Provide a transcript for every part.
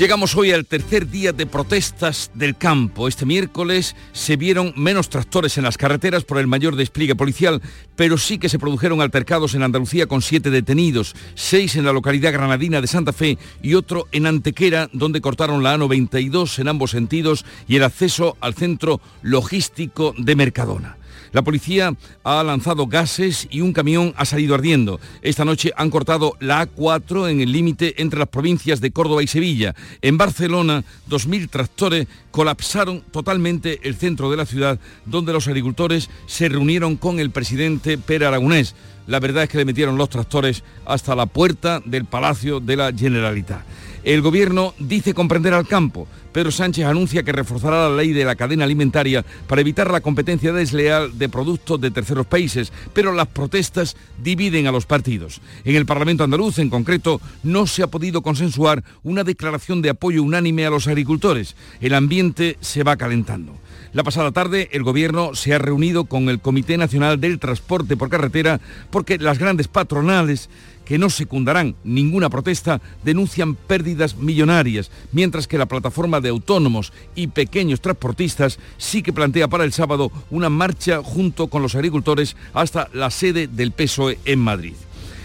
Llegamos hoy al tercer día de protestas del campo. Este miércoles se vieron menos tractores en las carreteras por el mayor despliegue policial, pero sí que se produjeron altercados en Andalucía con siete detenidos, seis en la localidad granadina de Santa Fe y otro en Antequera, donde cortaron la A92 en ambos sentidos y el acceso al centro logístico de Mercadona. La policía ha lanzado gases y un camión ha salido ardiendo. Esta noche han cortado la A4 en el límite entre las provincias de Córdoba y Sevilla. En Barcelona, 2.000 tractores colapsaron totalmente el centro de la ciudad, donde los agricultores se reunieron con el presidente Pere Aragonés. La verdad es que le metieron los tractores hasta la puerta del Palacio de la Generalitat. El gobierno dice comprender al campo. Pedro Sánchez anuncia que reforzará la ley de la cadena alimentaria para evitar la competencia desleal de productos de terceros países, pero las protestas dividen a los partidos. En el Parlamento andaluz, en concreto, no se ha podido consensuar una declaración de apoyo unánime a los agricultores. El ambiente se va calentando. La pasada tarde el Gobierno se ha reunido con el Comité Nacional del Transporte por Carretera porque las grandes patronales que no secundarán ninguna protesta, denuncian pérdidas millonarias, mientras que la plataforma de autónomos y pequeños transportistas sí que plantea para el sábado una marcha junto con los agricultores hasta la sede del PSOE en Madrid.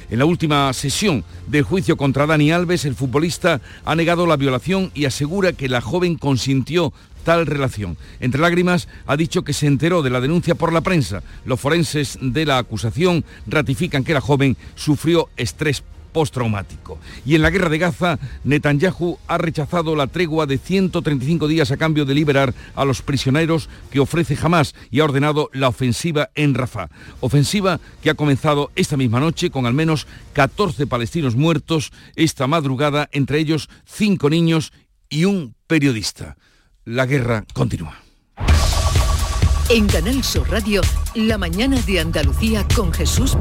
En la última sesión del juicio contra Dani Alves, el futbolista ha negado la violación y asegura que la joven consintió tal relación. Entre lágrimas ha dicho que se enteró de la denuncia por la prensa. Los forenses de la acusación ratifican que la joven sufrió estrés postraumático. Y en la guerra de Gaza, Netanyahu ha rechazado la tregua de 135 días a cambio de liberar a los prisioneros que ofrece Hamas y ha ordenado la ofensiva en Rafah. Ofensiva que ha comenzado esta misma noche con al menos 14 palestinos muertos esta madrugada, entre ellos cinco niños y un periodista la guerra continúa. En Radio, la mañana de Andalucía con Jesús.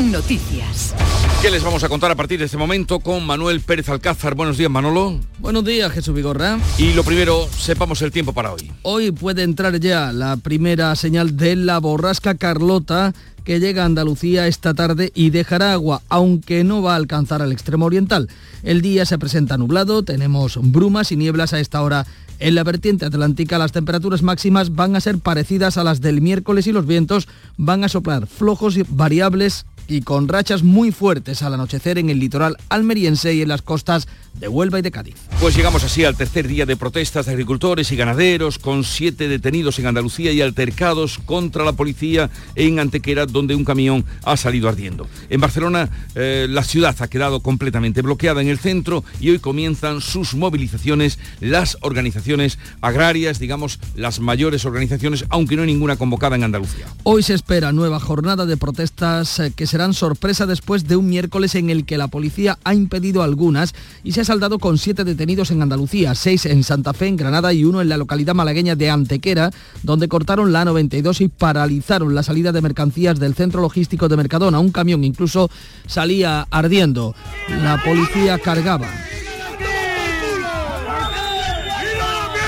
Noticias. ¿Qué les vamos a contar a partir de este momento con Manuel Pérez Alcázar? Buenos días, Manolo. Buenos días, Jesús Vigorra. Y lo primero, sepamos el tiempo para hoy. Hoy puede entrar ya la primera señal de la borrasca Carlota que llega a Andalucía esta tarde y dejará agua, aunque no va a alcanzar al extremo oriental. El día se presenta nublado, tenemos brumas y nieblas a esta hora en la vertiente atlántica las temperaturas máximas van a ser parecidas a las del miércoles y los vientos van a soplar flojos y variables y con rachas muy fuertes al anochecer en el litoral almeriense y en las costas de Huelva y de Cádiz. Pues llegamos así al tercer día de protestas de agricultores y ganaderos, con siete detenidos en Andalucía y altercados contra la policía en Antequera, donde un camión ha salido ardiendo. En Barcelona, eh, la ciudad ha quedado completamente bloqueada en el centro y hoy comienzan sus movilizaciones las organizaciones agrarias, digamos, las mayores organizaciones, aunque no hay ninguna convocada en Andalucía. Hoy se espera nueva jornada de protestas eh, que será sorpresa después de un miércoles en el que la policía ha impedido algunas y se ha saldado con siete detenidos en Andalucía, seis en Santa Fe, en Granada y uno en la localidad malagueña de Antequera, donde cortaron la 92 y paralizaron la salida de mercancías del centro logístico de Mercadona. Un camión incluso salía ardiendo. La policía cargaba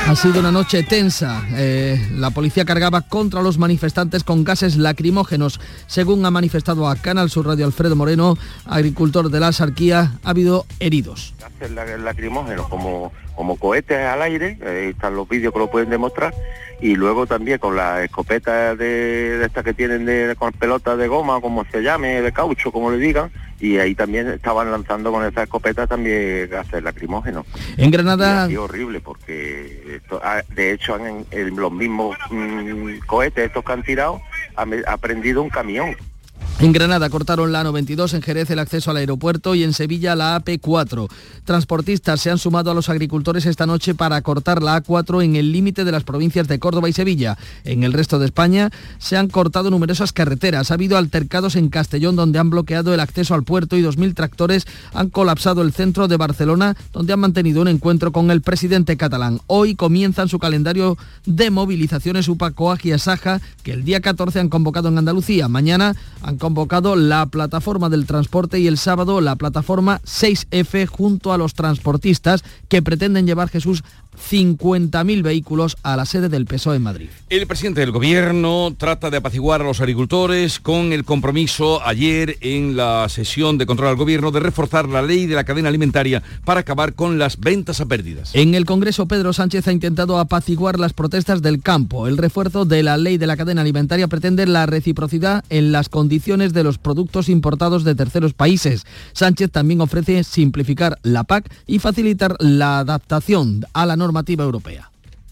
Ha sido una noche tensa. Eh, la policía cargaba contra los manifestantes con gases lacrimógenos. Según ha manifestado a Canal Sur Radio Alfredo Moreno, agricultor de la Sarquía, ha habido heridos. Gases lacrimógenos como, como cohetes al aire, ahí están los vídeos que lo pueden demostrar, y luego también con las escopetas de, estas que tienen con pelotas de goma, como se llame, de caucho, como le digan, y ahí también estaban lanzando con esa escopeta también gases lacrimógenos. En Granada... Y horrible porque ah, de hecho han, en, los mismos mm, cohetes estos que han tirado ha, ha prendido un camión En Granada cortaron la 92, en Jerez el acceso al aeropuerto y en Sevilla la AP4. Transportistas se han sumado a los agricultores esta noche para cortar la A4 en el límite de las provincias de Córdoba y Sevilla. En el resto de España se han cortado numerosas carreteras. Ha habido altercados en Castellón donde han bloqueado el acceso al puerto y 2.000 tractores han colapsado el centro de Barcelona donde han mantenido un encuentro con el presidente catalán. Hoy comienzan su calendario de movilizaciones UPACOAG y Asaja que el día 14 han convocado en Andalucía. Mañana han convocado la plataforma del transporte y el sábado la plataforma 6F junto a los transportistas que pretenden llevar Jesús 50.000 vehículos a la sede del PSOE en Madrid. El presidente del gobierno trata de apaciguar a los agricultores con el compromiso ayer en la sesión de control al gobierno de reforzar la ley de la cadena alimentaria para acabar con las ventas a pérdidas. En el Congreso Pedro Sánchez ha intentado apaciguar las protestas del campo. El refuerzo de la ley de la cadena alimentaria pretende la reciprocidad en las condiciones de los productos importados de terceros países. Sánchez también ofrece simplificar la PAC y facilitar la adaptación a la normativa europea.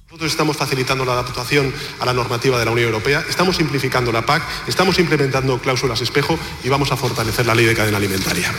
Nosotros estamos facilitando la adaptación a la normativa de la Unión Europea, estamos simplificando la PAC, estamos implementando cláusulas espejo y vamos a fortalecer la ley de cadena alimentaria.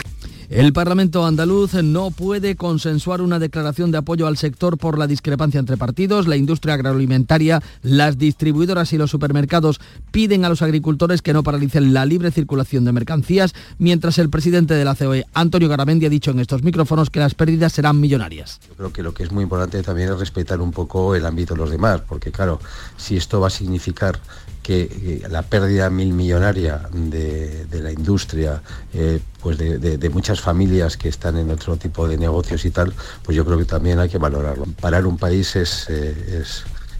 El Parlamento andaluz no puede consensuar una declaración de apoyo al sector por la discrepancia entre partidos. La industria agroalimentaria, las distribuidoras y los supermercados piden a los agricultores que no paralicen la libre circulación de mercancías, mientras el presidente de la COE, Antonio Garamendi, ha dicho en estos micrófonos que las pérdidas serán millonarias. Yo creo que lo que es muy importante también es respetar un poco el ámbito de los demás, porque claro, si esto va a significar que la pérdida mil millonaria de, la industria, eh, pues de, muchas familias que están en otro tipo de negocios y tal, pues yo creo que también hay que valorarlo. Parar un país es, eh,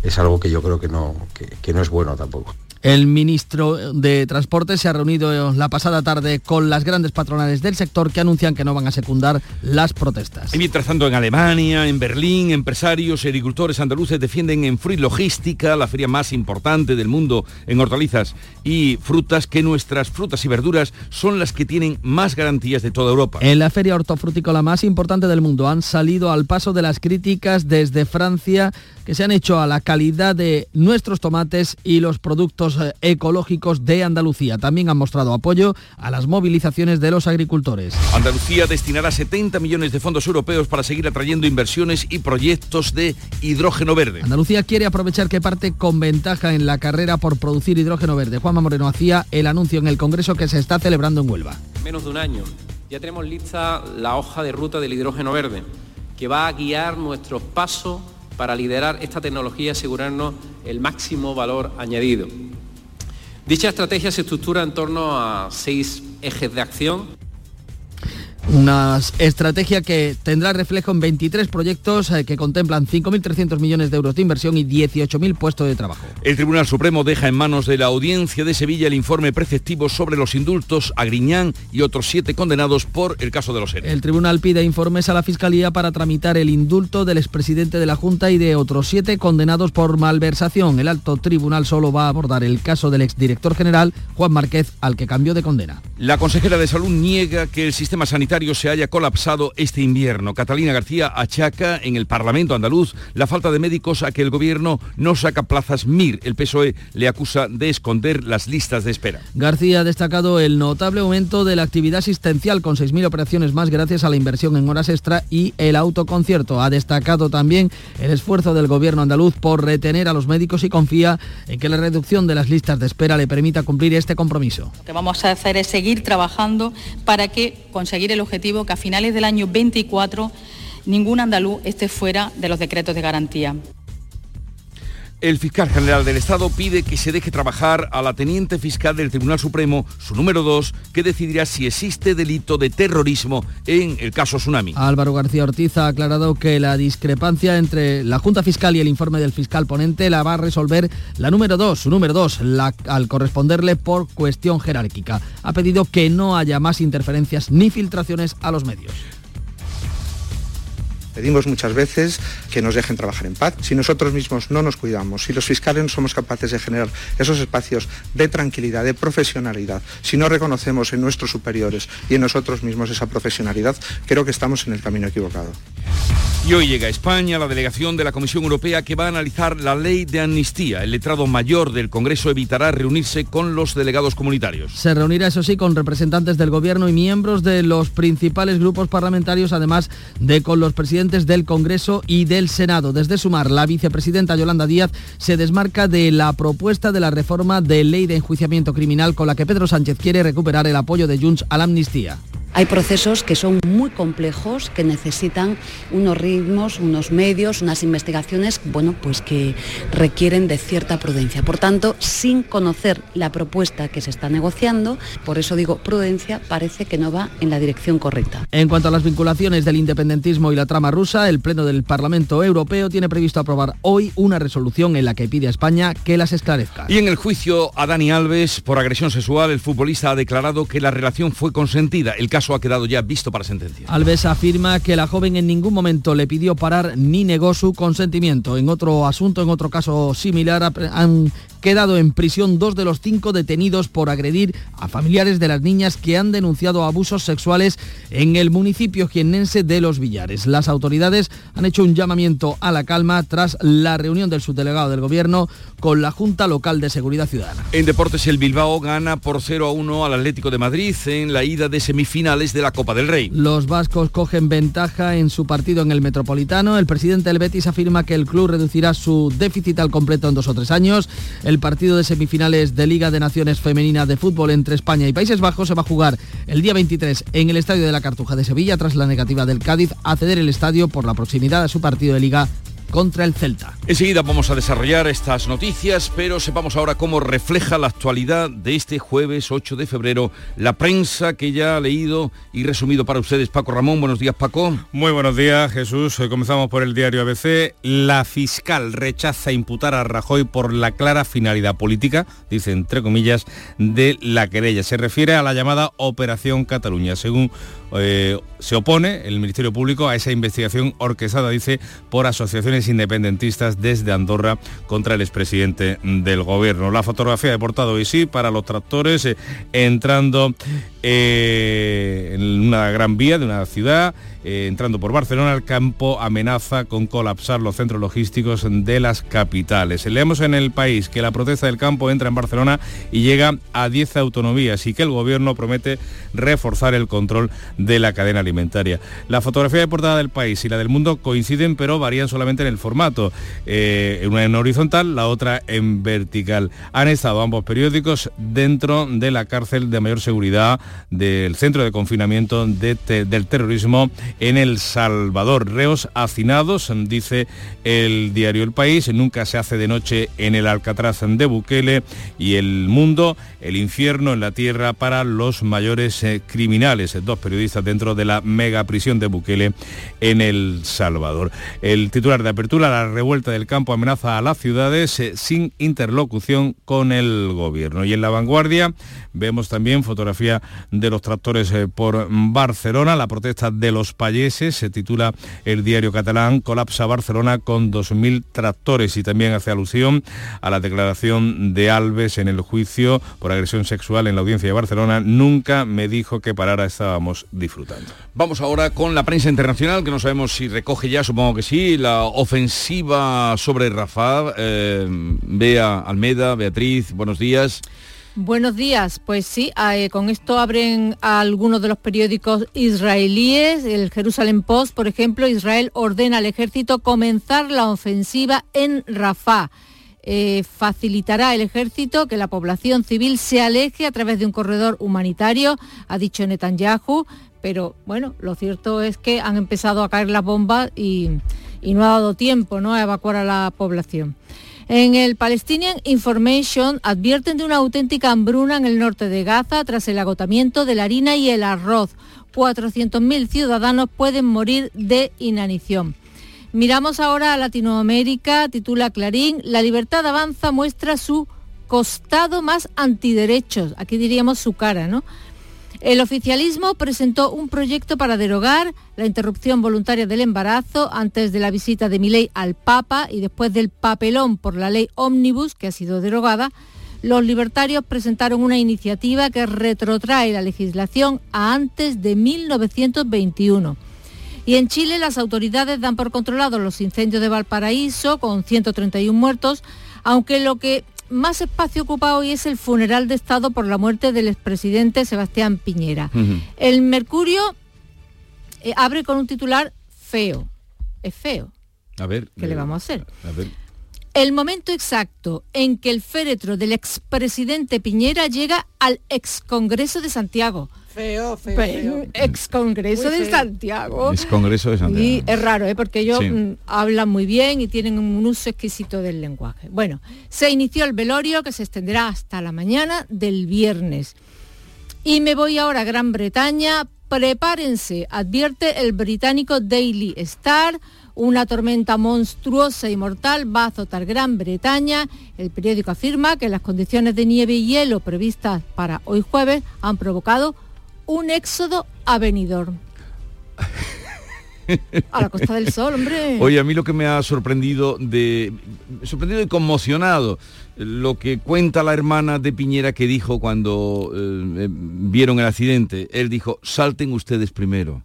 es, algo que yo creo que no, que no es bueno tampoco. El ministro de Transporte se ha reunido la pasada tarde con las grandes patronales del sector que anuncian que no van a secundar las protestas. Y mientras tanto en Alemania, en Berlín, empresarios y agricultores andaluces defienden en Fruit Logística, la feria más importante del mundo en hortalizas y frutas, que nuestras frutas y verduras son las que tienen más garantías de toda Europa. En la feria hortofrutícola más importante del mundo han salido al paso de las críticas desde Francia que se han hecho a la calidad de nuestros tomates y los productos eh, ecológicos de Andalucía. También han mostrado apoyo a las movilizaciones de los agricultores. Andalucía destinará 70 millones de fondos europeos para seguir atrayendo inversiones y proyectos de hidrógeno verde. Andalucía quiere aprovechar que parte con ventaja en la carrera por producir hidrógeno verde. Juanma Moreno hacía el anuncio en el Congreso que se está celebrando en Huelva. Menos de un año. Ya tenemos lista la hoja de ruta del hidrógeno verde, que va a guiar nuestros pasos para liderar esta tecnología y asegurarnos el máximo valor añadido. Dicha estrategia se estructura en torno a seis ejes de acción una estrategia que tendrá reflejo en 23 proyectos eh, que contemplan 5.300 millones de euros de inversión y 18.000 puestos de trabajo. El Tribunal Supremo deja en manos de la Audiencia de Sevilla el informe preceptivo sobre los indultos a Griñán y otros siete condenados por el caso de los ERE. El tribunal pide informes a la Fiscalía para tramitar el indulto del expresidente de la Junta y de otros siete condenados por malversación. El alto tribunal solo va a abordar el caso del exdirector general Juan Márquez, al que cambió de condena. La consejera de Salud niega que el sistema sanitario se haya colapsado este invierno. Catalina García achaca en el Parlamento andaluz la falta de médicos a que el gobierno no saca plazas MIR. El PSOE le acusa de esconder las listas de espera. García ha destacado el notable aumento de la actividad asistencial con 6.000 operaciones más gracias a la inversión en horas extra y el autoconcierto. Ha destacado también el esfuerzo del gobierno andaluz por retener a los médicos y confía en que la reducción de las listas de espera le permita cumplir este compromiso. Lo que vamos a hacer es seguir trabajando para que conseguir el objetivo que a finales del año 24 ningún andaluz esté fuera de los decretos de garantía. El fiscal general del Estado pide que se deje trabajar a la teniente fiscal del Tribunal Supremo, su número 2, que decidirá si existe delito de terrorismo en el caso Tsunami. Álvaro García Ortiz ha aclarado que la discrepancia entre la Junta Fiscal y el informe del fiscal ponente la va a resolver la número 2, su número 2, al corresponderle por cuestión jerárquica. Ha pedido que no haya más interferencias ni filtraciones a los medios. Pedimos muchas veces que nos dejen trabajar en paz. Si nosotros mismos no nos cuidamos, si los fiscales no somos capaces de generar esos espacios de tranquilidad, de profesionalidad, si no reconocemos en nuestros superiores y en nosotros mismos esa profesionalidad, creo que estamos en el camino equivocado. Y hoy llega a España la delegación de la Comisión Europea que va a analizar la ley de amnistía. El letrado mayor del Congreso evitará reunirse con los delegados comunitarios. Se reunirá, eso sí, con representantes del Gobierno y miembros de los principales grupos parlamentarios, además de con los presidentes del Congreso y del Senado. Desde Sumar, la vicepresidenta Yolanda Díaz se desmarca de la propuesta de la reforma de ley de enjuiciamiento criminal con la que Pedro Sánchez quiere recuperar el apoyo de Junts a la amnistía. Hay procesos que son muy complejos, que necesitan unos ritmos, unos medios, unas investigaciones, bueno, pues que requieren de cierta prudencia. Por tanto, sin conocer la propuesta que se está negociando, por eso digo prudencia, parece que no va en la dirección correcta. En cuanto a las vinculaciones del independentismo y la trama rusa, el Pleno del Parlamento Europeo tiene previsto aprobar hoy una resolución en la que pide a España que las esclarezca. Y en el juicio a Dani Alves por agresión sexual, el futbolista ha declarado que la relación fue consentida. El caso ha quedado ya visto para sentencia. Alves afirma que la joven en ningún momento le pidió parar ni negó su consentimiento. En otro asunto, en otro caso similar, han quedado en prisión dos de los cinco detenidos por agredir a familiares de las niñas que han denunciado abusos sexuales en el municipio jiennense de Los Villares. Las autoridades han hecho un llamamiento a la calma tras la reunión del subdelegado del Gobierno con la Junta Local de Seguridad Ciudadana. En deportes, el Bilbao gana por 0 a 1 al Atlético de Madrid en la ida de semifinales de la Copa del Rey. Los vascos cogen ventaja en su partido en el Metropolitano. El presidente del Betis afirma que el club reducirá su déficit al completo en dos o tres años. El partido de semifinales de Liga de Naciones Femenina de Fútbol entre España y Países Bajos se va a jugar el día 23 en el Estadio de la Cartuja de Sevilla tras la negativa del Cádiz a ceder el estadio por la proximidad a su partido de Liga contra el Celta. Enseguida vamos a desarrollar estas noticias, pero sepamos ahora cómo refleja la actualidad de este jueves 8 de febrero la prensa que ya ha leído y resumido para ustedes. Paco Ramón, buenos días Paco. Muy buenos días Jesús. Hoy comenzamos por el diario ABC. La fiscal rechaza imputar a Rajoy por la clara finalidad política, dice entre comillas, de la querella. Se refiere a la llamada Operación Cataluña. Según eh, se opone el Ministerio Público a esa investigación orquestada, dice, por asociaciones independentistas desde Andorra contra el expresidente del gobierno. La fotografía de portado y sí para los tractores eh, entrando eh, en una gran vía de una ciudad, eh, entrando por Barcelona, el campo amenaza con colapsar los centros logísticos de las capitales. Leemos en el país que la protesta del campo entra en Barcelona y llega a 10 autonomías y que el gobierno promete reforzar el control de la cadena alimentaria. La fotografía de portada del país y la del mundo coinciden pero varían solamente en el formato, eh, una en horizontal, la otra en vertical. Han estado ambos periódicos dentro de la cárcel de mayor seguridad del centro de confinamiento del terrorismo en El Salvador. Reos hacinados, dice el diario El País, nunca se hace de noche en el Alcatraz de Bukele y El Mundo, el infierno en la tierra para los mayores eh, criminales, dos periodistas dentro de la mega prisión de Bukele en El Salvador. El titular de apertura, la revuelta del campo amenaza a las ciudades eh, sin interlocución con el gobierno. Y en la vanguardia vemos también fotografía de los tractores eh, por Barcelona, la protesta de los payeses, se titula el diario catalán, colapsa Barcelona con 2.000 tractores y también hace alusión a la declaración de Alves en el juicio por agresión sexual en la audiencia de Barcelona. Nunca me dijo que parara, estábamos disfrutando. Vamos ahora con la prensa internacional, que no sabemos si recoge ya, supongo que sí, la ofensiva sobre Rafa. Eh, Bea Almeda, Beatriz, buenos días. Buenos días, pues sí, eh, con esto abren algunos de los periódicos israelíes, el Jerusalem Post, por ejemplo, Israel ordena al ejército comenzar la ofensiva en Rafah. Eh, facilitará el ejército que la población civil se aleje a través de un corredor humanitario, ha dicho Netanyahu, pero bueno, lo cierto es que han empezado a caer las bombas y, y no ha dado tiempo ¿no? a evacuar a la población. En el Palestinian Information advierten de una auténtica hambruna en el norte de Gaza tras el agotamiento de la harina y el arroz. 400.000 ciudadanos pueden morir de inanición. Miramos ahora a Latinoamérica, titula Clarín, La libertad avanza muestra su costado más antiderechos, aquí diríamos su cara, ¿no? El oficialismo presentó un proyecto para derogar la interrupción voluntaria del embarazo antes de la visita de Milei al Papa y después del papelón por la ley Omnibus, que ha sido derogada. Los libertarios presentaron una iniciativa que retrotrae la legislación a antes de 1921. Y en Chile las autoridades dan por controlados los incendios de Valparaíso con 131 muertos, aunque lo que más espacio ocupa hoy es el funeral de Estado por la muerte del expresidente Sebastián Piñera. El Mercurio eh, abre con un titular feo. Es feo. A ver. ¿Qué le eh, vamos a hacer? A ver. El momento exacto en que el féretro del expresidente Piñera llega al excongreso de Santiago. Feo, feo, Pues, feo. Excongreso Muy de. Santiago. Es Congreso de Santiago. Y es raro, ¿eh? porque ellos Sí. mm, hablan muy bien y tienen un uso exquisito del lenguaje. Bueno, se inició el velorio que se extenderá hasta la mañana del viernes. Y me voy ahora a Gran Bretaña. Prepárense, advierte el británico Daily Star. Una tormenta monstruosa y mortal va a azotar Gran Bretaña. El periódico afirma que las condiciones de nieve y hielo previstas para hoy jueves han provocado un éxodo a Benidorm. A la Costa del Sol, hombre. Oye, a mí lo que me ha sorprendido de sorprendido y conmocionado lo que cuenta la hermana de Piñera que dijo cuando eh, eh, vieron el accidente. Él dijo, "Salten ustedes primero."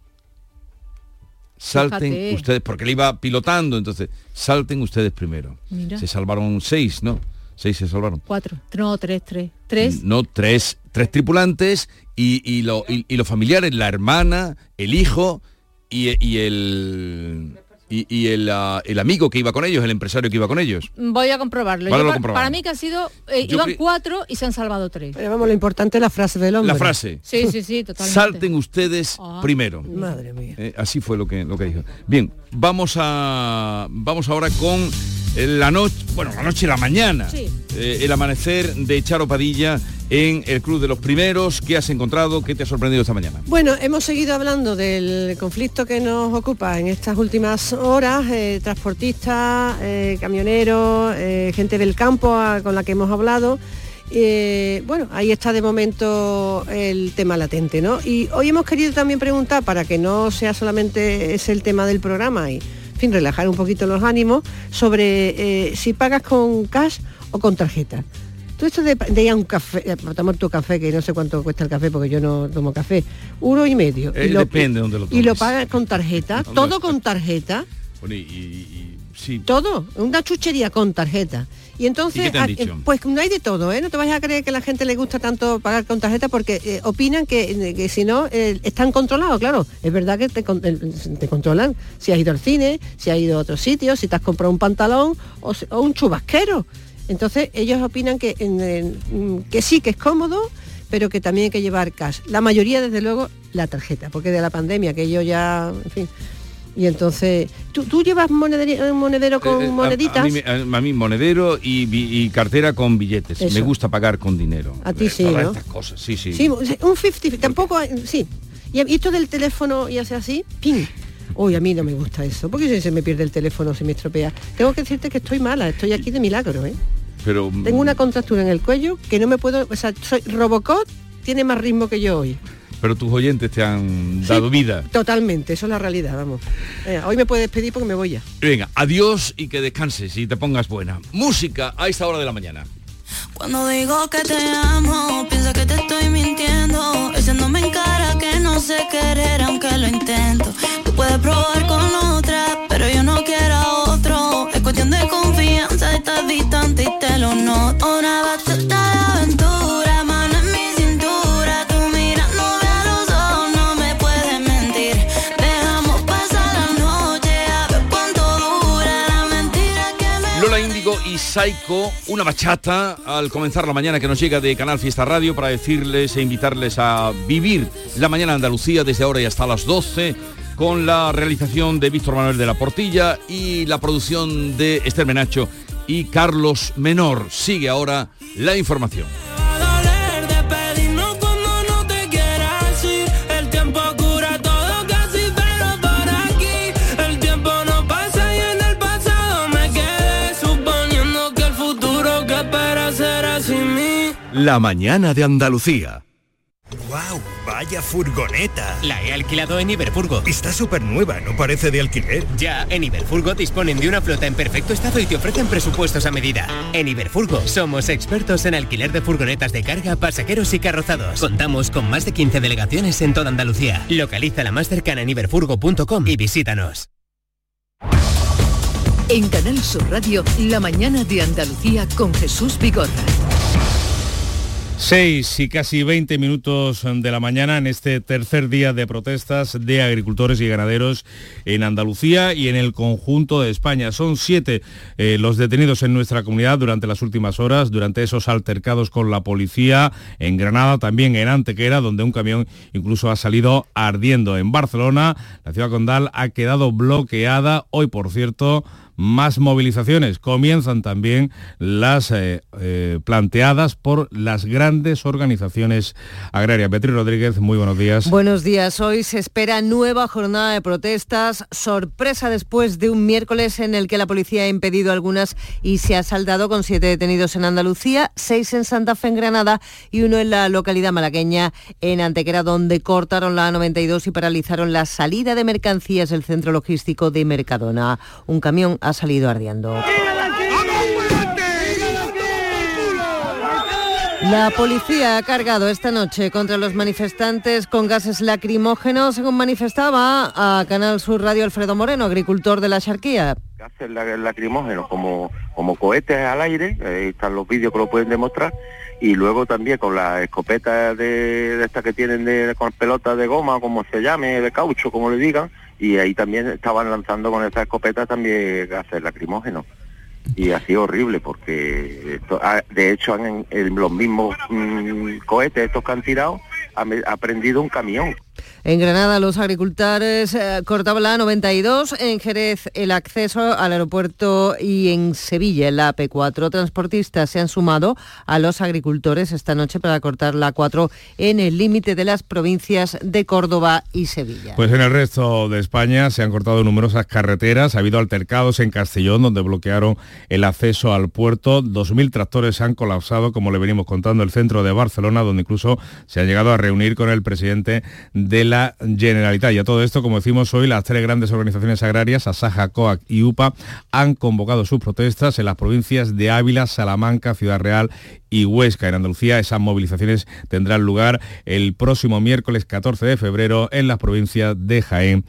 Salten Fíjate. ustedes porque él iba pilotando, entonces, salten ustedes primero. Mira. Se salvaron seis, ¿no? Seis se salvaron. Cuatro. No, tres, tres. Tres. No, tres, tres tripulantes y, y, lo- y- y los familiares, la hermana, el hijo y, y el y, y el, ah, el amigo que iba con ellos, el empresario que iba con ellos. Voy a comprobarlo. Vale, Yo lo pa- comprobamos. para mí que ha sido, eh, iban cre- cuatro y se han salvado tres. Pero vamos, lo importante es la frase del hombre. La frase. Sí, sí, sí, totalmente. Salten ustedes Ah. primero. Madre mía. Eh, así fue lo que, lo que dijo. Bien, vamos a vamos ahora con eh, la noche, bueno, la noche y la mañana. Sí. Eh, el amanecer de Charo Padilla en el Club de los Primeros. ¿Qué has encontrado? ¿Qué te ha sorprendido esta mañana? Bueno, hemos seguido hablando del conflicto que nos ocupa en estas últimas horas, eh, transportistas, eh, camioneros, eh, gente del campo a- con la que hemos hablado. Eh, bueno, ahí está de momento el tema latente, ¿no? Y hoy hemos querido también preguntar, para que no sea solamente ese el tema del programa y, fin, relajar un poquito los ánimos, sobre eh, si pagas con cash o con tarjeta. Todo esto de, de ir a un café, eh, a tomar tu café, que no sé cuánto cuesta el café porque yo no tomo café, uno y medio. Eh, y lo, depende Y lo pagas con tarjeta, ¿Dónde todo con tarjeta, Bueno, y, y- y- sí. todo, una chuchería con tarjeta. Y entonces, ¿Y qué te han ah, dicho? eh, pues no hay de todo, ¿eh? No te vayas a creer que a la gente le gusta tanto pagar con tarjeta porque eh, opinan que, que si no, eh, están controlados, claro. Es verdad que te, con- eh, te controlan si has ido al cine, si has ido a otro sitio, si te has comprado un pantalón o, un chubasquero. Entonces ellos opinan que, en- en- que sí, que es cómodo, pero que también hay que llevar cash. La mayoría, desde luego, la tarjeta, porque de la pandemia, que yo ya, en fin. Y entonces, ¿tú, tú llevas monedero, monedero con Eh, eh, a- moneditas? A, mí, a- monedero y, cartera con billetes. Eso. Me gusta pagar con dinero. A ti Eh, sí, todas ¿no? estas cosas, sí, sí. Sí, un 50, tampoco, hay- sí. Y esto del teléfono y hace así, ¡ping! Uy, a mí no me gusta eso, porque si se me pierde el teléfono, se me estropea. Tengo que decirte que estoy mala, estoy aquí de milagro, ¿eh? Pero mm, Tengo una contractura en el cuello que no me puedo, o sea, soy Robocop tiene más ritmo que yo hoy. Pero tus oyentes te han dado vida. Totalmente, eso es la realidad, vamos. Eh, hoy me puedes despedir porque me voy ya. Venga, adiós y que descanses y te pongas buena. Música a esta hora de la mañana. Cuando digo que te amo, piensa que te estoy mintiendo. Echándome en cara que no sé querer aunque lo intento. Tú puedes probar con otra, pero yo no quiero a otro. Es cuestión de confianza, estás distante y te lo noto. Una Saiko, una bachata al comenzar la mañana que nos llega de Canal Fiesta Radio para decirles e invitarles a vivir la mañana Andalucía desde ahora y hasta las 12 con la realización de Víctor Manuel de la Portilla y la producción de Esther Menacho y Carlos Menor. Sigue ahora la información. La mañana de Andalucía. ¡Wow! ¡Wow! ¡Vaya furgoneta! La he alquilado en Iberfurgo. Está súper nueva, ¿no parece de alquiler? Ya, en Iberfurgo disponen de una flota en perfecto estado y te ofrecen presupuestos a medida. En Iberfurgo somos expertos en alquiler de furgonetas de carga, pasajeros y carrozados. Contamos con más de 15 delegaciones en toda Andalucía. Localiza la más cercana en iberfurgo.com y visítanos. En Canal Sur Radio, la mañana de Andalucía con Jesús Vigorra. 6 y casi 20 minutos de la mañana en este tercer día de protestas de agricultores y ganaderos en Andalucía y en el conjunto de España. Son siete eh, los detenidos en nuestra comunidad durante las últimas horas, durante esos altercados con la policía en Granada, también en Antequera, donde un camión incluso ha salido ardiendo. En Barcelona, la ciudad condal ha quedado bloqueada. Hoy, por cierto, más movilizaciones. Comienzan también las eh, eh, planteadas por las grandes organizaciones agrarias. Beatriz Rodríguez, muy buenos días. Buenos días. Hoy se espera nueva jornada de protestas. Sorpresa después de un miércoles en el que la policía ha impedido algunas y se ha saldado con siete detenidos en Andalucía, seis en Santa Fe, en Granada y uno en la localidad malagueña, en Antequera, donde cortaron la A92 y paralizaron la salida de mercancías del centro logístico de Mercadona. Un camión ha salido ardiendo. La policía ha cargado esta noche contra los manifestantes con gases lacrimógenos, según manifestaba a Canal Sur Radio Alfredo Moreno, agricultor de la Charquía. Gases lacrimógenos como, como cohetes al aire, están los vídeos que lo pueden demostrar, y luego también con las escopetas de, estas que tienen de, con pelotas de goma, como se llame, de caucho, como le digan, y ahí también estaban lanzando con estas escopetas también gases lacrimógenos. Y ha sido horrible porque ah, de hecho han, en, los mismos mm, cohetes estos que han tirado ha, prendido un camión en Granada los agricultores eh, cortaban la 92, en Jerez el acceso al aeropuerto y en Sevilla la AP4. Transportistas se han sumado a los agricultores esta noche para cortar la 4 en el límite de las provincias de Córdoba y Sevilla. Pues en el resto de España se han cortado numerosas carreteras, ha habido altercados en Castellón donde bloquearon el acceso al puerto, 2.000 tractores han colapsado, como le venimos contando, el centro de Barcelona, donde incluso se ha llegado a reunir con el presidente de la Generalitat. Y a todo esto, como decimos hoy, las tres grandes organizaciones agrarias, Asaja, COAC y UPA, han convocado sus protestas en las provincias de Ávila, Salamanca, Ciudad Real y Huesca. En Andalucía esas movilizaciones tendrán lugar el próximo miércoles 14 de febrero en las provincias de Jaén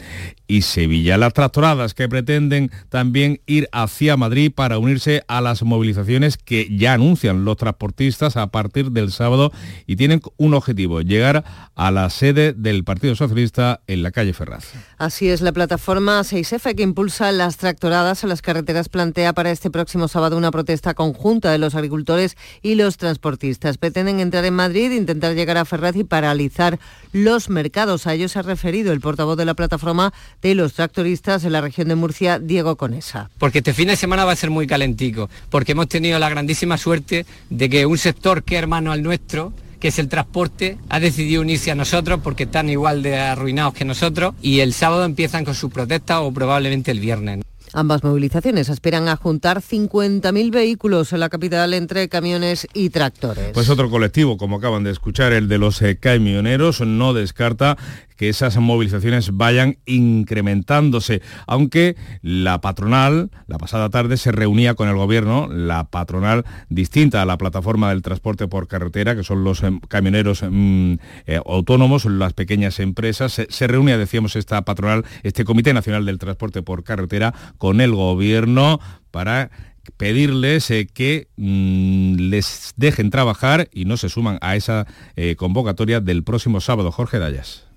y Sevilla. Las tractoradas que pretenden también ir hacia Madrid para unirse a las movilizaciones que ya anuncian los transportistas a partir del sábado y tienen un objetivo, llegar a la sede del Partido Socialista en la calle Ferraz. Así es, la plataforma 6F que impulsa las tractoradas en las carreteras plantea para este próximo sábado una protesta conjunta de los agricultores y los transportistas. Pretenden entrar en Madrid, intentar llegar a Ferraz y paralizar los mercados. A ellos se ha referido el portavoz de la plataforma de los tractoristas en la región de Murcia, Diego Conesa. Porque este fin de semana va a ser muy calentico, porque hemos tenido la grandísima suerte de que un sector que hermano al nuestro, que es el transporte, ha decidido unirse a nosotros porque están igual de arruinados que nosotros y el sábado empiezan con sus protestas o probablemente el viernes. Ambas movilizaciones esperan a juntar 50.000 vehículos en la capital entre camiones y tractores. Pues otro colectivo, como acaban de escuchar, el de los eh, camioneros, no descarta que esas movilizaciones vayan incrementándose, aunque la patronal, la pasada tarde se reunía con el gobierno, la patronal distinta a la plataforma del transporte por carretera, que son los em, camioneros mm, eh, autónomos, las pequeñas empresas, se, reunía, decíamos, esta patronal, este Comité Nacional del Transporte por Carretera, con el gobierno para pedirles eh, que mm, les dejen trabajar y no se suman a esa eh, convocatoria del próximo sábado. Jorge Dayas.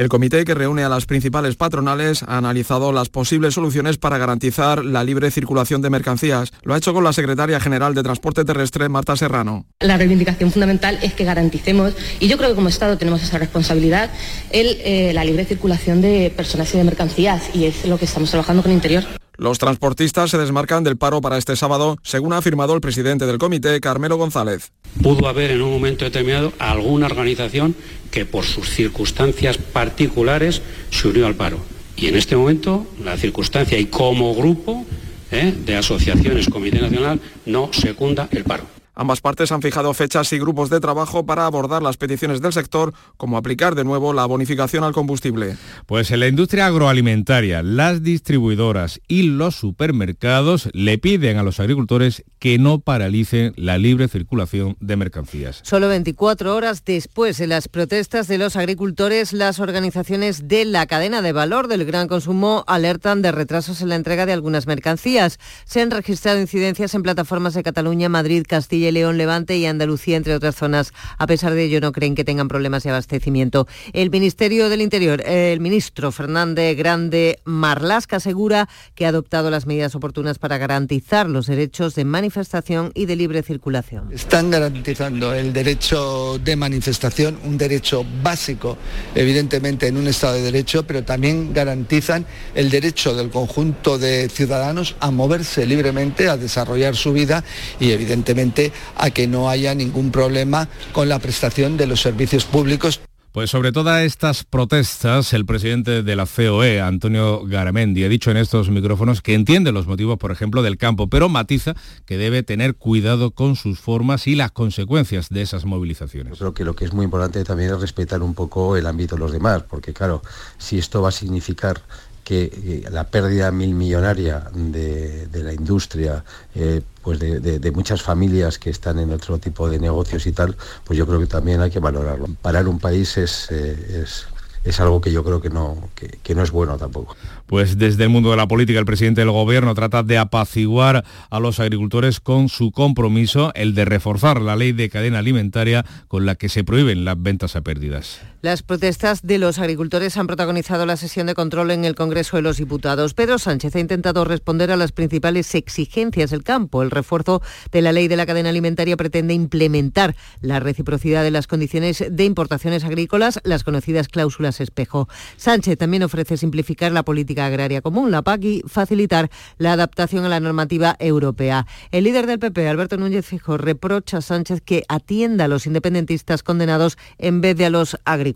El comité que reúne a las principales patronales ha analizado las posibles soluciones para garantizar la libre circulación de mercancías. Lo ha hecho con la secretaria general de Transporte Terrestre, Marta Serrano. La reivindicación fundamental es que garanticemos, y yo creo que como Estado tenemos esa responsabilidad, el, eh, la libre circulación de personas y de mercancías, y es lo que estamos trabajando con Interior. Los transportistas se desmarcan del paro para este sábado, según ha afirmado el presidente del comité, Carmelo González. Pudo haber en un momento determinado alguna organización que por sus circunstancias particulares se unió al paro. Y en este momento la circunstancia y como grupo ¿eh? de asociaciones Comité Nacional no secunda el paro. Ambas partes han fijado fechas y grupos de trabajo para abordar las peticiones del sector, como aplicar de nuevo la bonificación al combustible. Pues en la industria agroalimentaria, las distribuidoras y los supermercados le piden a los agricultores que no paralicen la libre circulación de mercancías. Solo 24 horas después de las protestas de los agricultores, las organizaciones de la cadena de valor del gran consumo alertan de retrasos en la entrega de algunas mercancías. Se han registrado incidencias en plataformas de Cataluña, Madrid, Castilla León, Levante y Andalucía, entre otras zonas. A pesar de ello, no creen que tengan problemas de abastecimiento. El Ministerio del Interior, el ministro Fernández Grande Marlasca asegura que ha adoptado las medidas oportunas para garantizar los derechos de manifestación y de libre circulación. Están garantizando el derecho de manifestación, un derecho básico, evidentemente en un Estado de Derecho, pero también garantizan el derecho del conjunto de ciudadanos a moverse libremente, a desarrollar su vida y evidentemente a que no haya ningún problema con la prestación de los servicios públicos. Pues sobre todas estas protestas, el presidente de la COE, Antonio Garamendi, ha dicho en estos micrófonos que entiende los motivos, por ejemplo, del campo, pero matiza que debe tener cuidado con sus formas y las consecuencias de esas movilizaciones. Yo creo que lo que es muy importante también es respetar un poco el ámbito de los demás, porque claro, si esto va a significar que la pérdida mil millonaria de, de la industria, eh, pues de, de, muchas familias que están en otro tipo de negocios y tal, pues yo creo que también hay que valorarlo. Parar un país es, eh, es es algo que yo creo que no, que, que, no es bueno tampoco. Pues desde el mundo de la política, el presidente del gobierno trata de apaciguar a los agricultores con su compromiso, el de reforzar la ley de cadena alimentaria con la que se prohíben las ventas a pérdidas. Las protestas de los agricultores han protagonizado la sesión de control en el Congreso de los Diputados. Pedro Sánchez ha intentado responder a las principales exigencias del campo. El refuerzo de la ley de la cadena alimentaria pretende implementar la reciprocidad de las condiciones de importaciones agrícolas, las conocidas cláusulas espejo. Sánchez también ofrece simplificar la política agraria común, la PAC, y facilitar la adaptación a la normativa europea. El líder del PP, Alberto Núñez Fijo, reprocha a Sánchez que atienda a los independentistas condenados en vez de a los agricultores.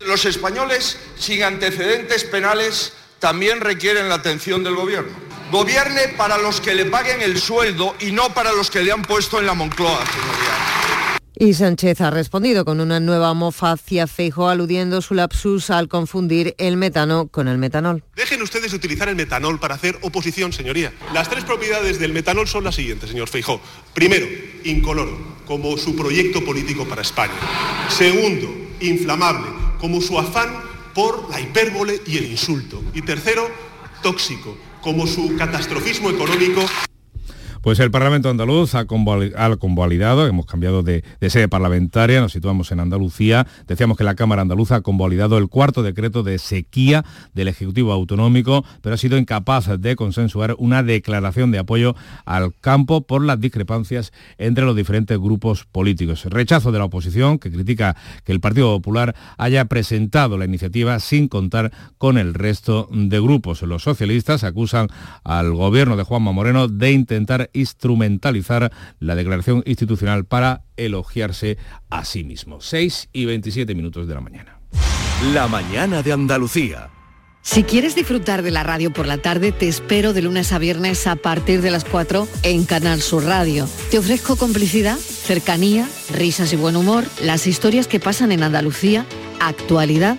Los españoles sin antecedentes penales también requieren la atención del gobierno. Gobierne para los que le paguen el sueldo y no para los que le han puesto en la Moncloa, señoría. Y Sánchez ha respondido con una nueva mofa hacia Feijo, aludiendo su lapsus al confundir el metano con el metanol. Dejen ustedes de utilizar el metanol para hacer oposición, señoría. Las tres propiedades del metanol son las siguientes, señor Feijó. Primero, incoloro, como su proyecto político para España. Segundo, inflamable, como su afán por la hipérbole y el insulto. Y tercero, tóxico, como su catastrofismo económico. Pues el Parlamento andaluz ha convalidado, hemos cambiado de, de, sede parlamentaria, nos situamos en Andalucía. Decíamos que la Cámara Andaluza ha convalidado el cuarto decreto de sequía del Ejecutivo Autonómico, pero ha sido incapaz de consensuar una declaración de apoyo al campo por las discrepancias entre los diferentes grupos políticos. Rechazo de la oposición, que critica que el Partido Popular haya presentado la iniciativa sin contar con el resto de grupos. Los socialistas acusan al gobierno de Juanma Moreno de intentar instrumentalizar la declaración institucional para elogiarse a sí mismo. 6 y 27 minutos de la mañana. La mañana de Andalucía. Si quieres disfrutar de la radio por la tarde, te espero de lunes a viernes a partir de las 4 en Canal Sur Radio. Te ofrezco complicidad, cercanía, risas y buen humor, las historias que pasan en Andalucía, actualidad,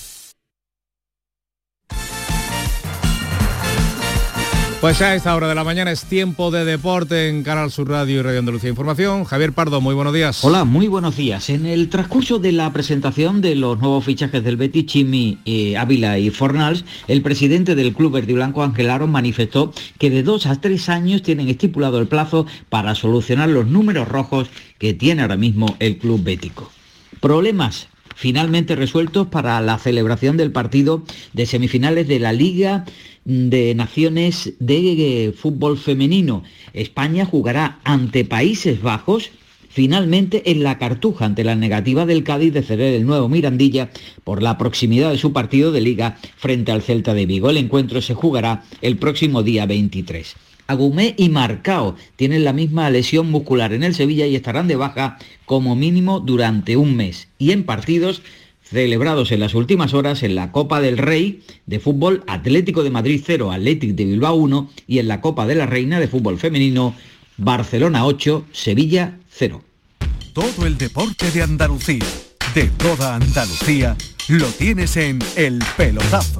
Pues a esta hora de la mañana es tiempo de deporte en Canal Sur Radio y Radio Andalucía Información. Javier Pardo, muy buenos días. Hola, muy buenos días. En el transcurso de la presentación de los nuevos fichajes del Betis, Chimi, eh, Ávila y Fornals, el presidente del club verde y blanco, Ángel Aaron, manifestó que de dos a tres años tienen estipulado el plazo para solucionar los números rojos que tiene ahora mismo el club bético. Problemas finalmente resueltos para la celebración del partido de semifinales de la Liga de Naciones de Fútbol Femenino. España jugará ante Países Bajos finalmente en la Cartuja ante la negativa del Cádiz de ceder el nuevo Mirandilla por la proximidad de su partido de liga frente al Celta de Vigo. El encuentro se jugará el próximo día 23. Agumé y Marcao tienen la misma lesión muscular en el Sevilla y estarán de baja como mínimo durante un mes. Y en partidos celebrados en las últimas horas en la Copa del Rey de fútbol Atlético de Madrid 0, Atlético de Bilbao 1 y en la Copa de la Reina de fútbol femenino Barcelona 8, Sevilla 0. Todo el deporte de Andalucía, de toda Andalucía, lo tienes en El Pelotazo.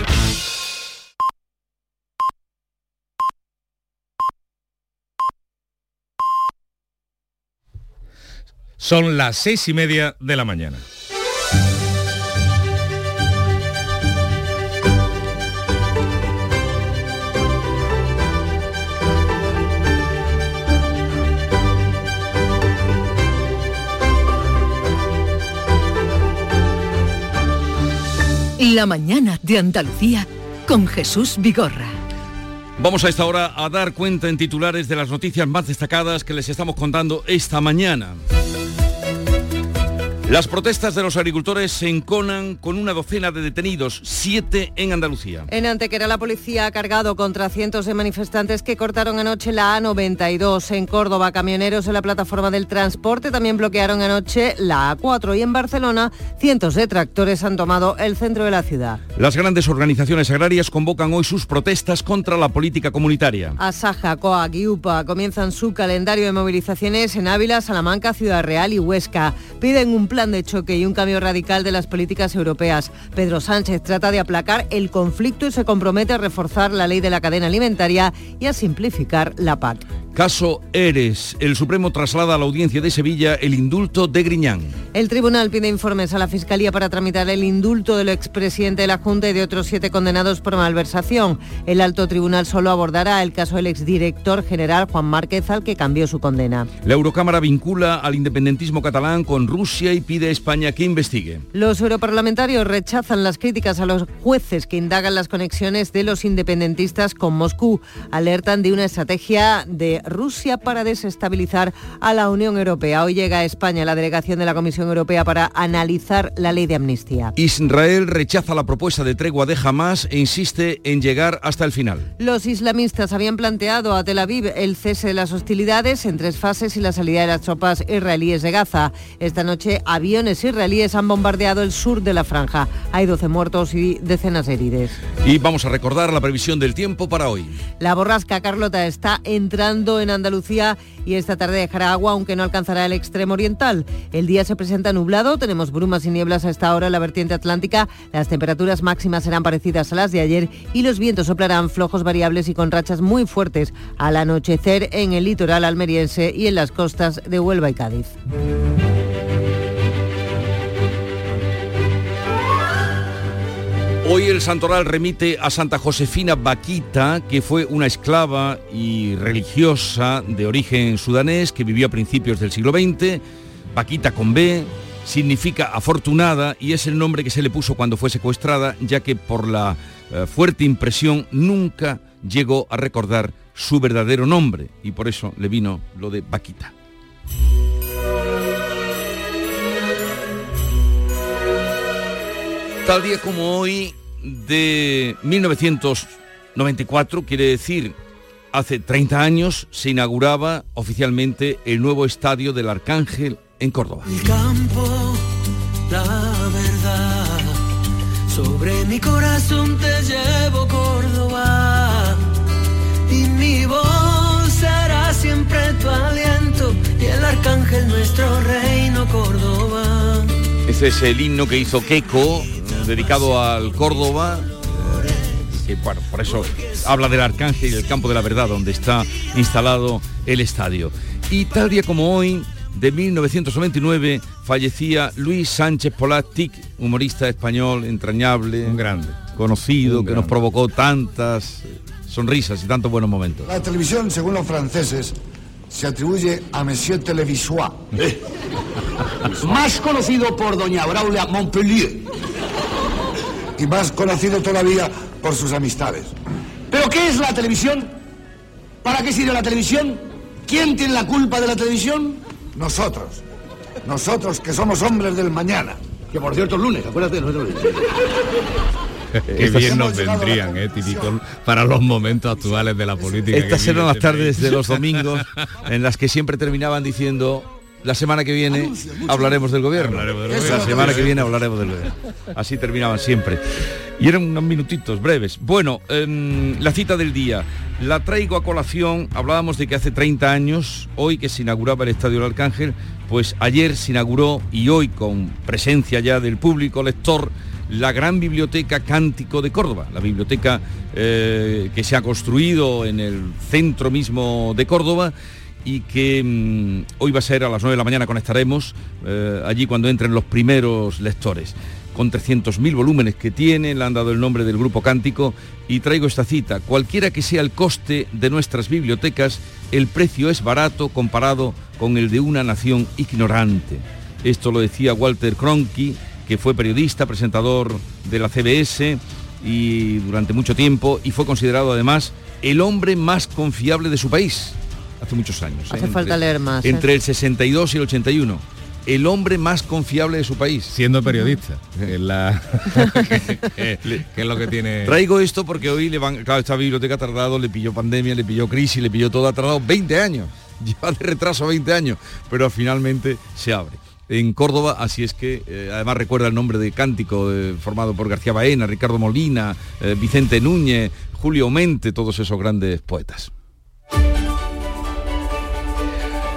Son las seis y media de la mañana. La mañana de Andalucía con Jesús Vigorra. Vamos a esta hora a dar cuenta en titulares de las noticias más destacadas que les estamos contando esta mañana. Las protestas de los agricultores se enconan con una docena de detenidos, siete en Andalucía. En Antequera la policía ha cargado contra cientos de manifestantes que cortaron anoche la A92. En Córdoba, camioneros en la plataforma del transporte también bloquearon anoche la A4 y en Barcelona cientos de tractores han tomado el centro de la ciudad. Las grandes organizaciones agrarias convocan hoy sus protestas contra la política comunitaria. Asaja, COAG y UPA comienzan su calendario de movilizaciones en Ávila, Salamanca, Ciudad Real y Huesca. Piden un plan de choque y un cambio radical de las políticas europeas. Pedro Sánchez trata de aplacar el conflicto y se compromete a reforzar la ley de la cadena alimentaria y a simplificar la PAC. Caso Eres. El Supremo traslada a la audiencia de Sevilla el indulto de Griñán. El tribunal pide informes a la Fiscalía para tramitar el indulto del expresidente de la Junta y de otros siete condenados por malversación. El alto tribunal solo abordará el caso del exdirector general Juan Márquez al que cambió su condena. La Eurocámara vincula al independentismo catalán con Rusia y pide a España que investigue. Los europarlamentarios rechazan las críticas a los jueces que indagan las conexiones de los independentistas con Moscú. Alertan de una estrategia de Rusia para desestabilizar a la Unión Europea. Hoy llega a España la delegación de la Comisión Europea para analizar la ley de amnistía. Israel rechaza la propuesta de tregua de Hamas e insiste en llegar hasta el final. Los islamistas habían planteado a Tel Aviv el cese de las hostilidades en tres fases y la salida de las tropas israelíes de Gaza. Esta noche aviones israelíes han bombardeado el sur de la franja. Hay 12 muertos y decenas de heridos. Y vamos a recordar la previsión del tiempo para hoy. La borrasca Carlota está entrando en Andalucía y esta tarde dejará agua aunque no alcanzará el extremo oriental. El día se presenta nublado, tenemos brumas y nieblas a esta hora en la vertiente atlántica, las temperaturas máximas serán parecidas a las de ayer y los vientos soplarán flojos variables y con rachas muy fuertes al anochecer en el litoral almeriense y en las costas de Huelva y Cádiz. Hoy el santoral remite a Santa Josefina Baquita, que fue una esclava y religiosa de origen sudanés que vivió a principios del siglo XX. Baquita con B significa afortunada y es el nombre que se le puso cuando fue secuestrada, ya que por la eh, fuerte impresión nunca llegó a recordar su verdadero nombre y por eso le vino lo de Baquita. Tal día como hoy de 1994, quiere decir hace 30 años, se inauguraba oficialmente el nuevo estadio del Arcángel en Córdoba. El campo, la verdad, sobre mi corazón te llevo Córdoba y mi voz será siempre tu aliento y el Arcángel nuestro reino Córdoba. Ese es el himno que hizo Keiko, dedicado al Córdoba. Que, bueno, por eso habla del Arcángel y del Campo de la Verdad, donde está instalado el estadio. Y tal día como hoy, de 1999 fallecía Luis Sánchez Polatic, humorista español entrañable, un grande, conocido, Un que grande. nos provocó tantas sonrisas y tantos buenos momentos. La televisión, según los franceses, se atribuye a Monsieur Televisois. Más conocido por doña Braulia Montpellier. Y más conocido todavía por sus amistades. ¿Pero qué es la televisión? ¿Para qué sirve la televisión? ¿Quién tiene la culpa de la televisión? Nosotros. Nosotros que somos hombres del mañana. Que por cierto es lunes, acuérdate. No es lunes. Qué bien nos vendrían, eh, típico, para los momentos actuales de la política. Estas eran las tardes de los domingos en las que siempre terminaban diciendo la semana que viene hablaremos del gobierno. Hablaremos del La semana que viene hablaremos del gobierno. Así terminaban siempre. Y eran unos minutitos breves. Bueno, em, la cita del día. La traigo a colación. Hablábamos de que hace 30 años, hoy que se inauguraba el Estadio del Arcángel, pues ayer se inauguró y hoy con presencia ya del público lector la gran biblioteca Cántico de Córdoba, la biblioteca eh, que se ha construido en el centro mismo de Córdoba y que mm, hoy va a ser a las 9 de la mañana conectaremos eh, allí cuando entren los primeros lectores. Con 300.000 volúmenes que tiene, le han dado el nombre del grupo Cántico y traigo esta cita. Cualquiera que sea el coste de nuestras bibliotecas, el precio es barato comparado con el de una nación ignorante. Esto lo decía Walter Cronkey, que fue periodista, presentador de la CBS y durante mucho tiempo y fue considerado además el hombre más confiable de su país hace muchos años. ¿eh? Hace falta leer más, ¿eh? Entre el 62 y el 81. El hombre más confiable de su país. Siendo periodista. que que, que es lo que tiene... Traigo esto porque hoy le van, claro, esta biblioteca ha tardado, le pilló pandemia, le pilló crisis, le pilló todo, ha tardado 20 años. Lleva de retraso 20 años, pero finalmente se abre. En Córdoba, así es que eh, además recuerda el nombre de Cántico, eh, formado por García Baena, Ricardo Molina, eh, Vicente Núñez, Julio Mente, todos esos grandes poetas.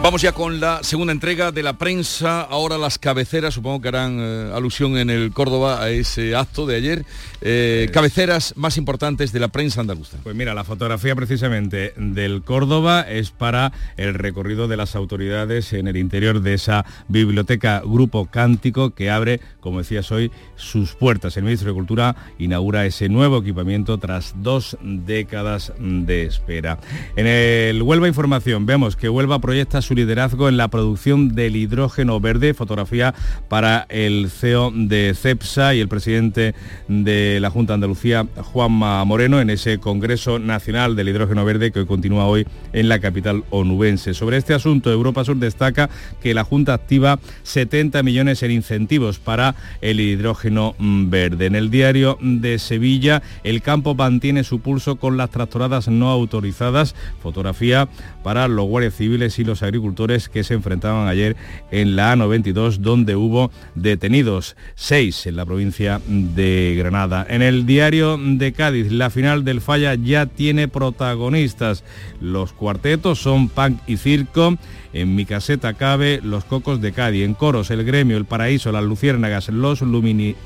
Vamos ya con la segunda entrega de la prensa. Ahora las cabeceras, supongo que harán eh, alusión en el Córdoba a ese acto de ayer. Eh, cabeceras más importantes de la prensa andaluza. Pues mira, la fotografía precisamente del Córdoba es para el recorrido de las autoridades en el interior de esa biblioteca Grupo Cántico que abre, como decías hoy, sus puertas. El ministro de Cultura inaugura ese nuevo equipamiento tras dos décadas de espera. En el Huelva Información vemos que Huelva proyecta su liderazgo en la producción del hidrógeno verde, fotografía para el CEO de CEPSA y el presidente de la Junta de Andalucía, Juanma Moreno, en ese Congreso Nacional del Hidrógeno Verde que continúa hoy en la capital onubense. Sobre este asunto, Europa Sur destaca que la Junta activa 70 millones en incentivos para el hidrógeno mm, verde. En el diario de Sevilla, el campo mantiene su pulso con las tractoradas no autorizadas, fotografía para los guardias civiles y los agricultores que se enfrentaban ayer en la A92, donde hubo detenidos, seis en la provincia de Granada. En el diario de Cádiz, la final del Falla ya tiene protagonistas. Los cuartetos son punk y circo. En mi caseta cabe los cocos de Cádiz, en coros el gremio, el paraíso, las luciérnagas, los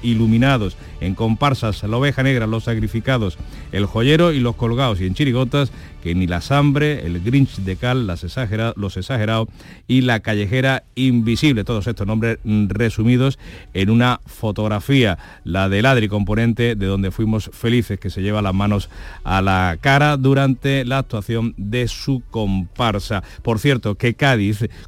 iluminados, en comparsas la oveja negra, los sacrificados, el joyero y los colgados, y en chirigotas que ni la hambre, el grinch de cal, las exagera- los exagerados y la callejera invisible, todos estos nombres resumidos en una fotografía, la del Adri componente de donde fuimos felices, que se lleva las manos a la cara durante la actuación de su comparsa. Por cierto, que Cádiz,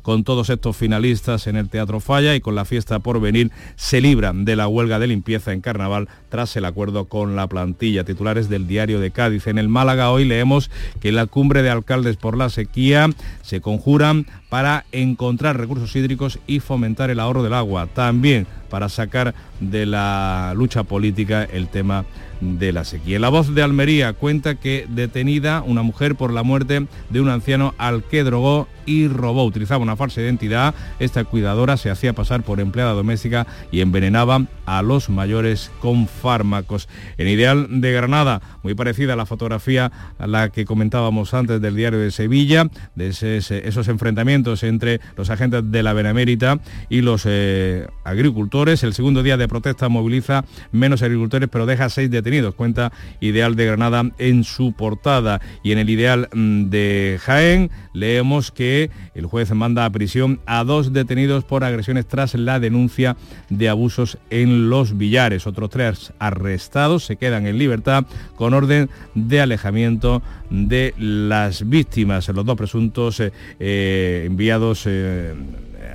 con todos estos finalistas en el Teatro Falla y con la fiesta por venir, se libran de la huelga de limpieza en carnaval tras el acuerdo con la plantilla. Titulares del diario de Cádiz. En el Málaga hoy leemos que la cumbre de alcaldes por la sequía se conjuran para encontrar recursos hídricos y fomentar el ahorro del agua. También para sacar de la lucha política el tema de la sequía. La voz de Almería cuenta que detenida una mujer por la muerte de un anciano al que drogó y robó. Utilizaba una falsa identidad. Esta cuidadora se hacía pasar por empleada doméstica y envenenaba a los mayores con fármacos. En Ideal de Granada, muy parecida a la fotografía a la que comentábamos antes del diario de Sevilla, de esos enfrentamientos enfrentamientos entre los agentes de la Benemérita y los eh, agricultores. El segundo día de protesta moviliza menos agricultores, pero deja seis detenidos, cuenta Ideal de Granada en su portada. Y en el Ideal mm, de Jaén leemos que el juez manda a prisión a dos detenidos por agresiones tras la denuncia de abusos en los billares. Otros tres arrestados se quedan en libertad con orden de alejamiento de las víctimas. Los dos presuntos eh, eh, enviados eh,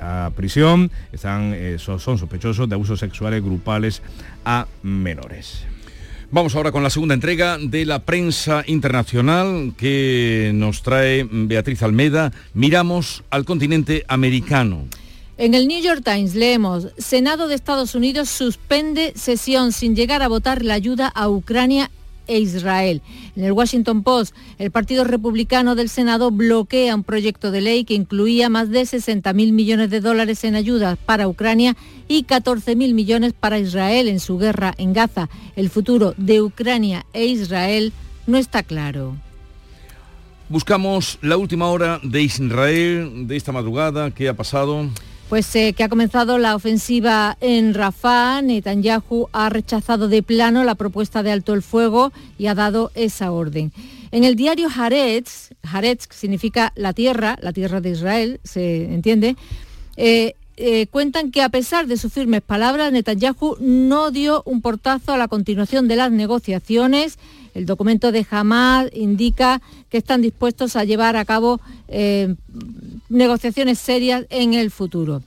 a prisión están, son, son sospechosos de abusos sexuales grupales a menores. Vamos ahora con la segunda entrega de la prensa internacional que nos trae Beatriz Almeda. Miramos al continente americano. En el New York Times leemos, Senado de Estados Unidos suspende sesión sin llegar a votar la ayuda a Ucrania e Israel. En el Washington Post, el Partido Republicano del Senado bloquea un proyecto de ley que incluía más de 60.000 millones de dólares en ayudas para Ucrania y 14.000 millones para Israel en su guerra en Gaza. El futuro de Ucrania e Israel no está claro. Buscamos la última hora de Israel de esta madrugada. ¿Qué ha pasado? Pues eh, que ha comenzado la ofensiva en Rafah, Netanyahu ha rechazado de plano la propuesta de alto el fuego y ha dado esa orden. En el diario Haaretz, Haaretz significa la tierra, la tierra de Israel, se entiende, eh, eh, cuentan que a pesar de sus firmes palabras, Netanyahu no dio un portazo a la continuación de las negociaciones. El documento de Hamas indica que están dispuestos a llevar a cabo negociaciones serias en el futuro.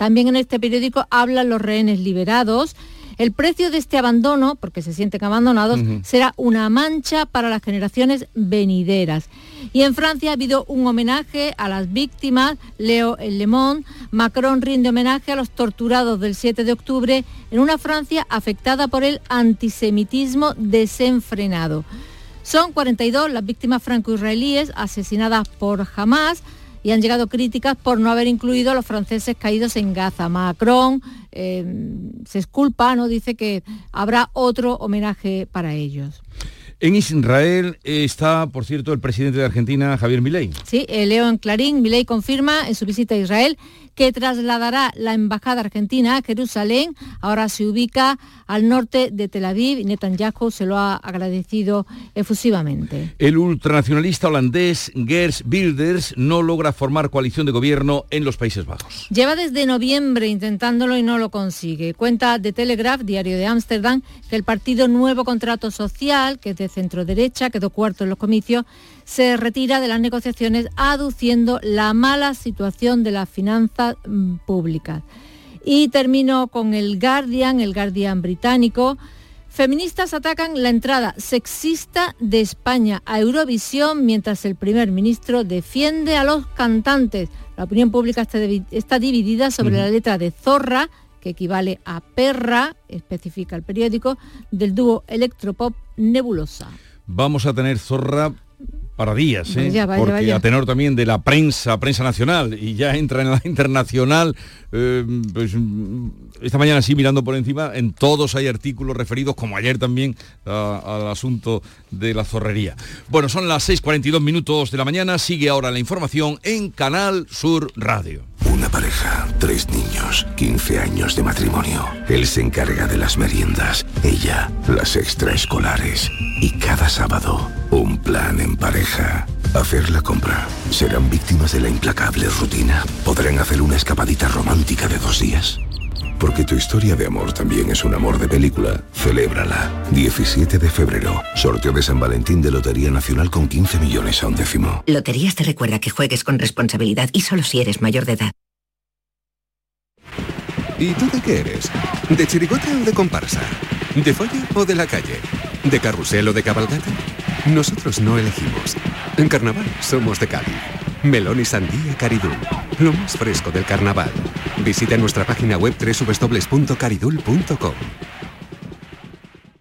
También en este periódico hablan los rehenes liberados. El precio de este abandono, porque se sienten abandonados, será una mancha para las generaciones venideras. Y en Francia ha habido un homenaje a las víctimas, Leo El Lemón. Macron rinde homenaje a los torturados del 7 de octubre en una Francia afectada por el antisemitismo desenfrenado. Son 42 las víctimas franco-israelíes asesinadas por Hamas y han llegado críticas por no haber incluido a los franceses caídos en Gaza. Macron eh, se esculpa, ¿no? dice que habrá otro homenaje para ellos. En Israel está, por cierto, el presidente de Argentina, Javier Milei. Sí, eh, leo en Clarín, Milei confirma en su visita a Israel que trasladará la embajada argentina a Jerusalén. Ahora se ubica al norte de Tel Aviv y Netanyahu se lo ha agradecido efusivamente. El ultranacionalista holandés Gers Wilders no logra formar coalición de gobierno en los Países Bajos. Lleva desde noviembre intentándolo y no lo consigue. Cuenta de Telegraph, diario de Ámsterdam, que el partido Nuevo Contrato Social, que es de centro derecha, quedó cuarto en los comicios, se retira de las negociaciones aduciendo la mala situación de las finanzas mm, públicas. Y termino con el Guardian, el Guardian británico. Feministas atacan la entrada sexista de España a Eurovisión mientras el primer ministro defiende a los cantantes. La opinión pública está dividida sobre la letra de Zorra, que equivale a perra, especifica el periódico, del dúo electropop Nebulosa. Vamos a tener Zorra para días, ¿eh? porque a tenor también de la prensa, prensa nacional, y ya entra en la internacional, eh, pues, esta mañana sí mirando por encima, en todos hay artículos referidos, como ayer también, al asunto de la zorrería. Bueno, son las 6.42 minutos de la mañana, sigue ahora la información en Canal Sur Radio. Una pareja, tres niños, 15 años de matrimonio. Él se encarga de las meriendas, ella las extraescolares. Y cada sábado, un plan en pareja. Hacer la compra. ¿Serán víctimas de la implacable rutina? ¿Podrán hacer una escapadita romántica de dos días? Porque tu historia de amor también es un amor de película. Celébrala. 17 de febrero. Sorteo de San Valentín de Lotería Nacional con 15 millones a un décimo. Loterías te recuerda que juegues con responsabilidad y solo si eres mayor de edad. ¿Y tú de qué eres? ¿De chirigota o de comparsa? ¿De folla o de la calle? ¿De carrusel o de cabalgata? Nosotros no elegimos. En carnaval somos de Cádiz. Melón y sandía Caridul. Lo más fresco del carnaval. Visita nuestra página web www.caridul.com.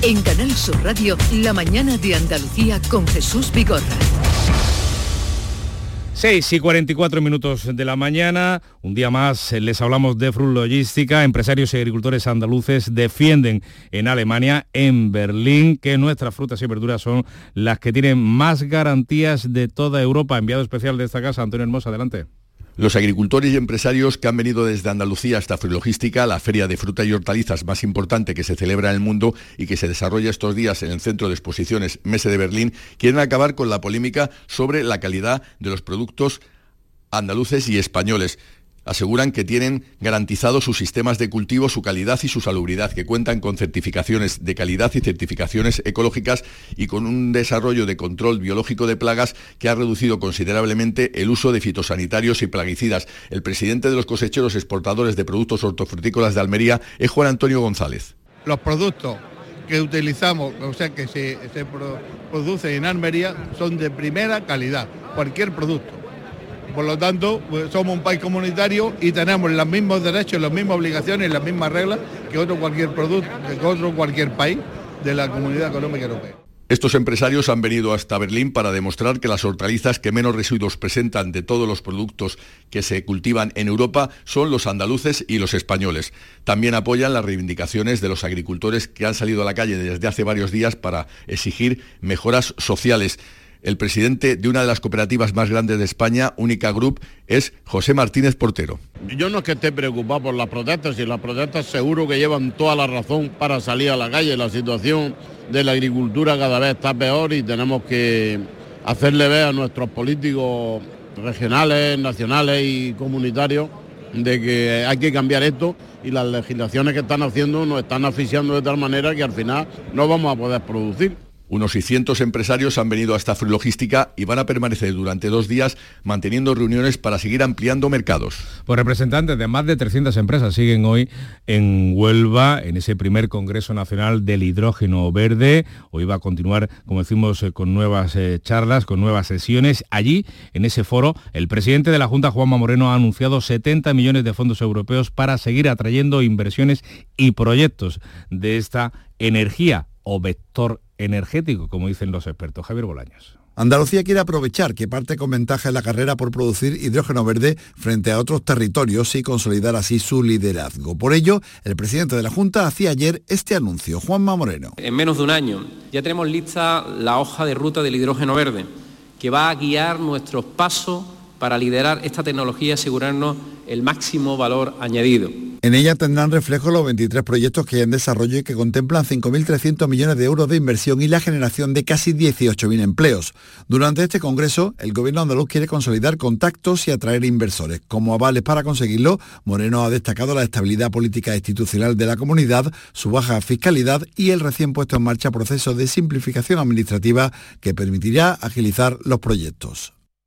En Canal Sur Radio, la mañana de Andalucía con Jesús Vigorra. 6 y 44 minutos de la mañana, un día más eh, les hablamos de Frut Logística. Empresarios y agricultores andaluces defienden en Alemania, en Berlín, que nuestras frutas y verduras son las que tienen más garantías de toda Europa. Enviado especial de esta casa, Antonio Hermosa, adelante. Los agricultores y empresarios que han venido desde Andalucía hasta Frilogística, la feria de fruta y hortalizas más importante que se celebra en el mundo y que se desarrolla estos días en el Centro de Exposiciones Mese de Berlín, quieren acabar con la polémica sobre la calidad de los productos andaluces y españoles aseguran que tienen garantizados sus sistemas de cultivo, su calidad y su salubridad, que cuentan con certificaciones de calidad y certificaciones ecológicas y con un desarrollo de control biológico de plagas que ha reducido considerablemente el uso de fitosanitarios y plaguicidas. El presidente de los cosecheros exportadores de productos hortofrutícolas de Almería es Juan Antonio González. Los productos que utilizamos, o sea, que se, se producen en Almería, son de primera calidad, cualquier producto por lo tanto, pues, somos un país comunitario y tenemos los mismos derechos, las mismas obligaciones y las mismas reglas que otro cualquier producto, que otro cualquier país de la Comunidad Económica Europea. Estos empresarios han venido hasta Berlín para demostrar que las hortalizas que menos residuos presentan de todos los productos que se cultivan en Europa son los andaluces y los españoles. También apoyan las reivindicaciones de los agricultores que han salido a la calle desde hace varios días para exigir mejoras sociales. El presidente de una de las cooperativas más grandes de España, Única Group, es José Martínez Portero. Yo no es que esté preocupado por las protestas, y las protestas seguro que llevan toda la razón para salir a la calle. La situación de la agricultura cada vez está peor y tenemos que hacerle ver a nuestros políticos regionales, nacionales y comunitarios de que hay que cambiar esto y las legislaciones que están haciendo nos están asfixiando de tal manera que al final no vamos a poder producir. Unos 600 empresarios han venido a esta Logística y van a permanecer durante dos días manteniendo reuniones para seguir ampliando mercados. Pues representantes de más de 300 empresas siguen hoy en Huelva, en ese primer Congreso Nacional del Hidrógeno Verde. Hoy va a continuar, como decimos, eh, con nuevas eh, charlas, con nuevas sesiones. Allí, en ese foro, el presidente de la Junta, Juanma Moreno, ha anunciado 70 millones de fondos europeos para seguir atrayendo inversiones y proyectos de esta energía o vector energético, como dicen los expertos. Javier Bolaños. Andalucía quiere aprovechar que parte con ventaja en la carrera por producir hidrógeno verde frente a otros territorios y consolidar así su liderazgo. Por ello, el presidente de la Junta hacía ayer este anuncio, Juanma Moreno. En menos de un año ya tenemos lista la hoja de ruta del hidrógeno verde, que va a guiar nuestros pasos para liderar esta tecnología y asegurarnos el máximo valor añadido. En ella tendrán reflejo los 23 proyectos que hay en desarrollo y que contemplan 5.300 millones de euros de inversión y la generación de casi 18.000 empleos. Durante este Congreso, el Gobierno andaluz quiere consolidar contactos y atraer inversores. Como avales para conseguirlo, Moreno ha destacado la estabilidad política e institucional de la comunidad, su baja fiscalidad y el recién puesto en marcha proceso de simplificación administrativa que permitirá agilizar los proyectos.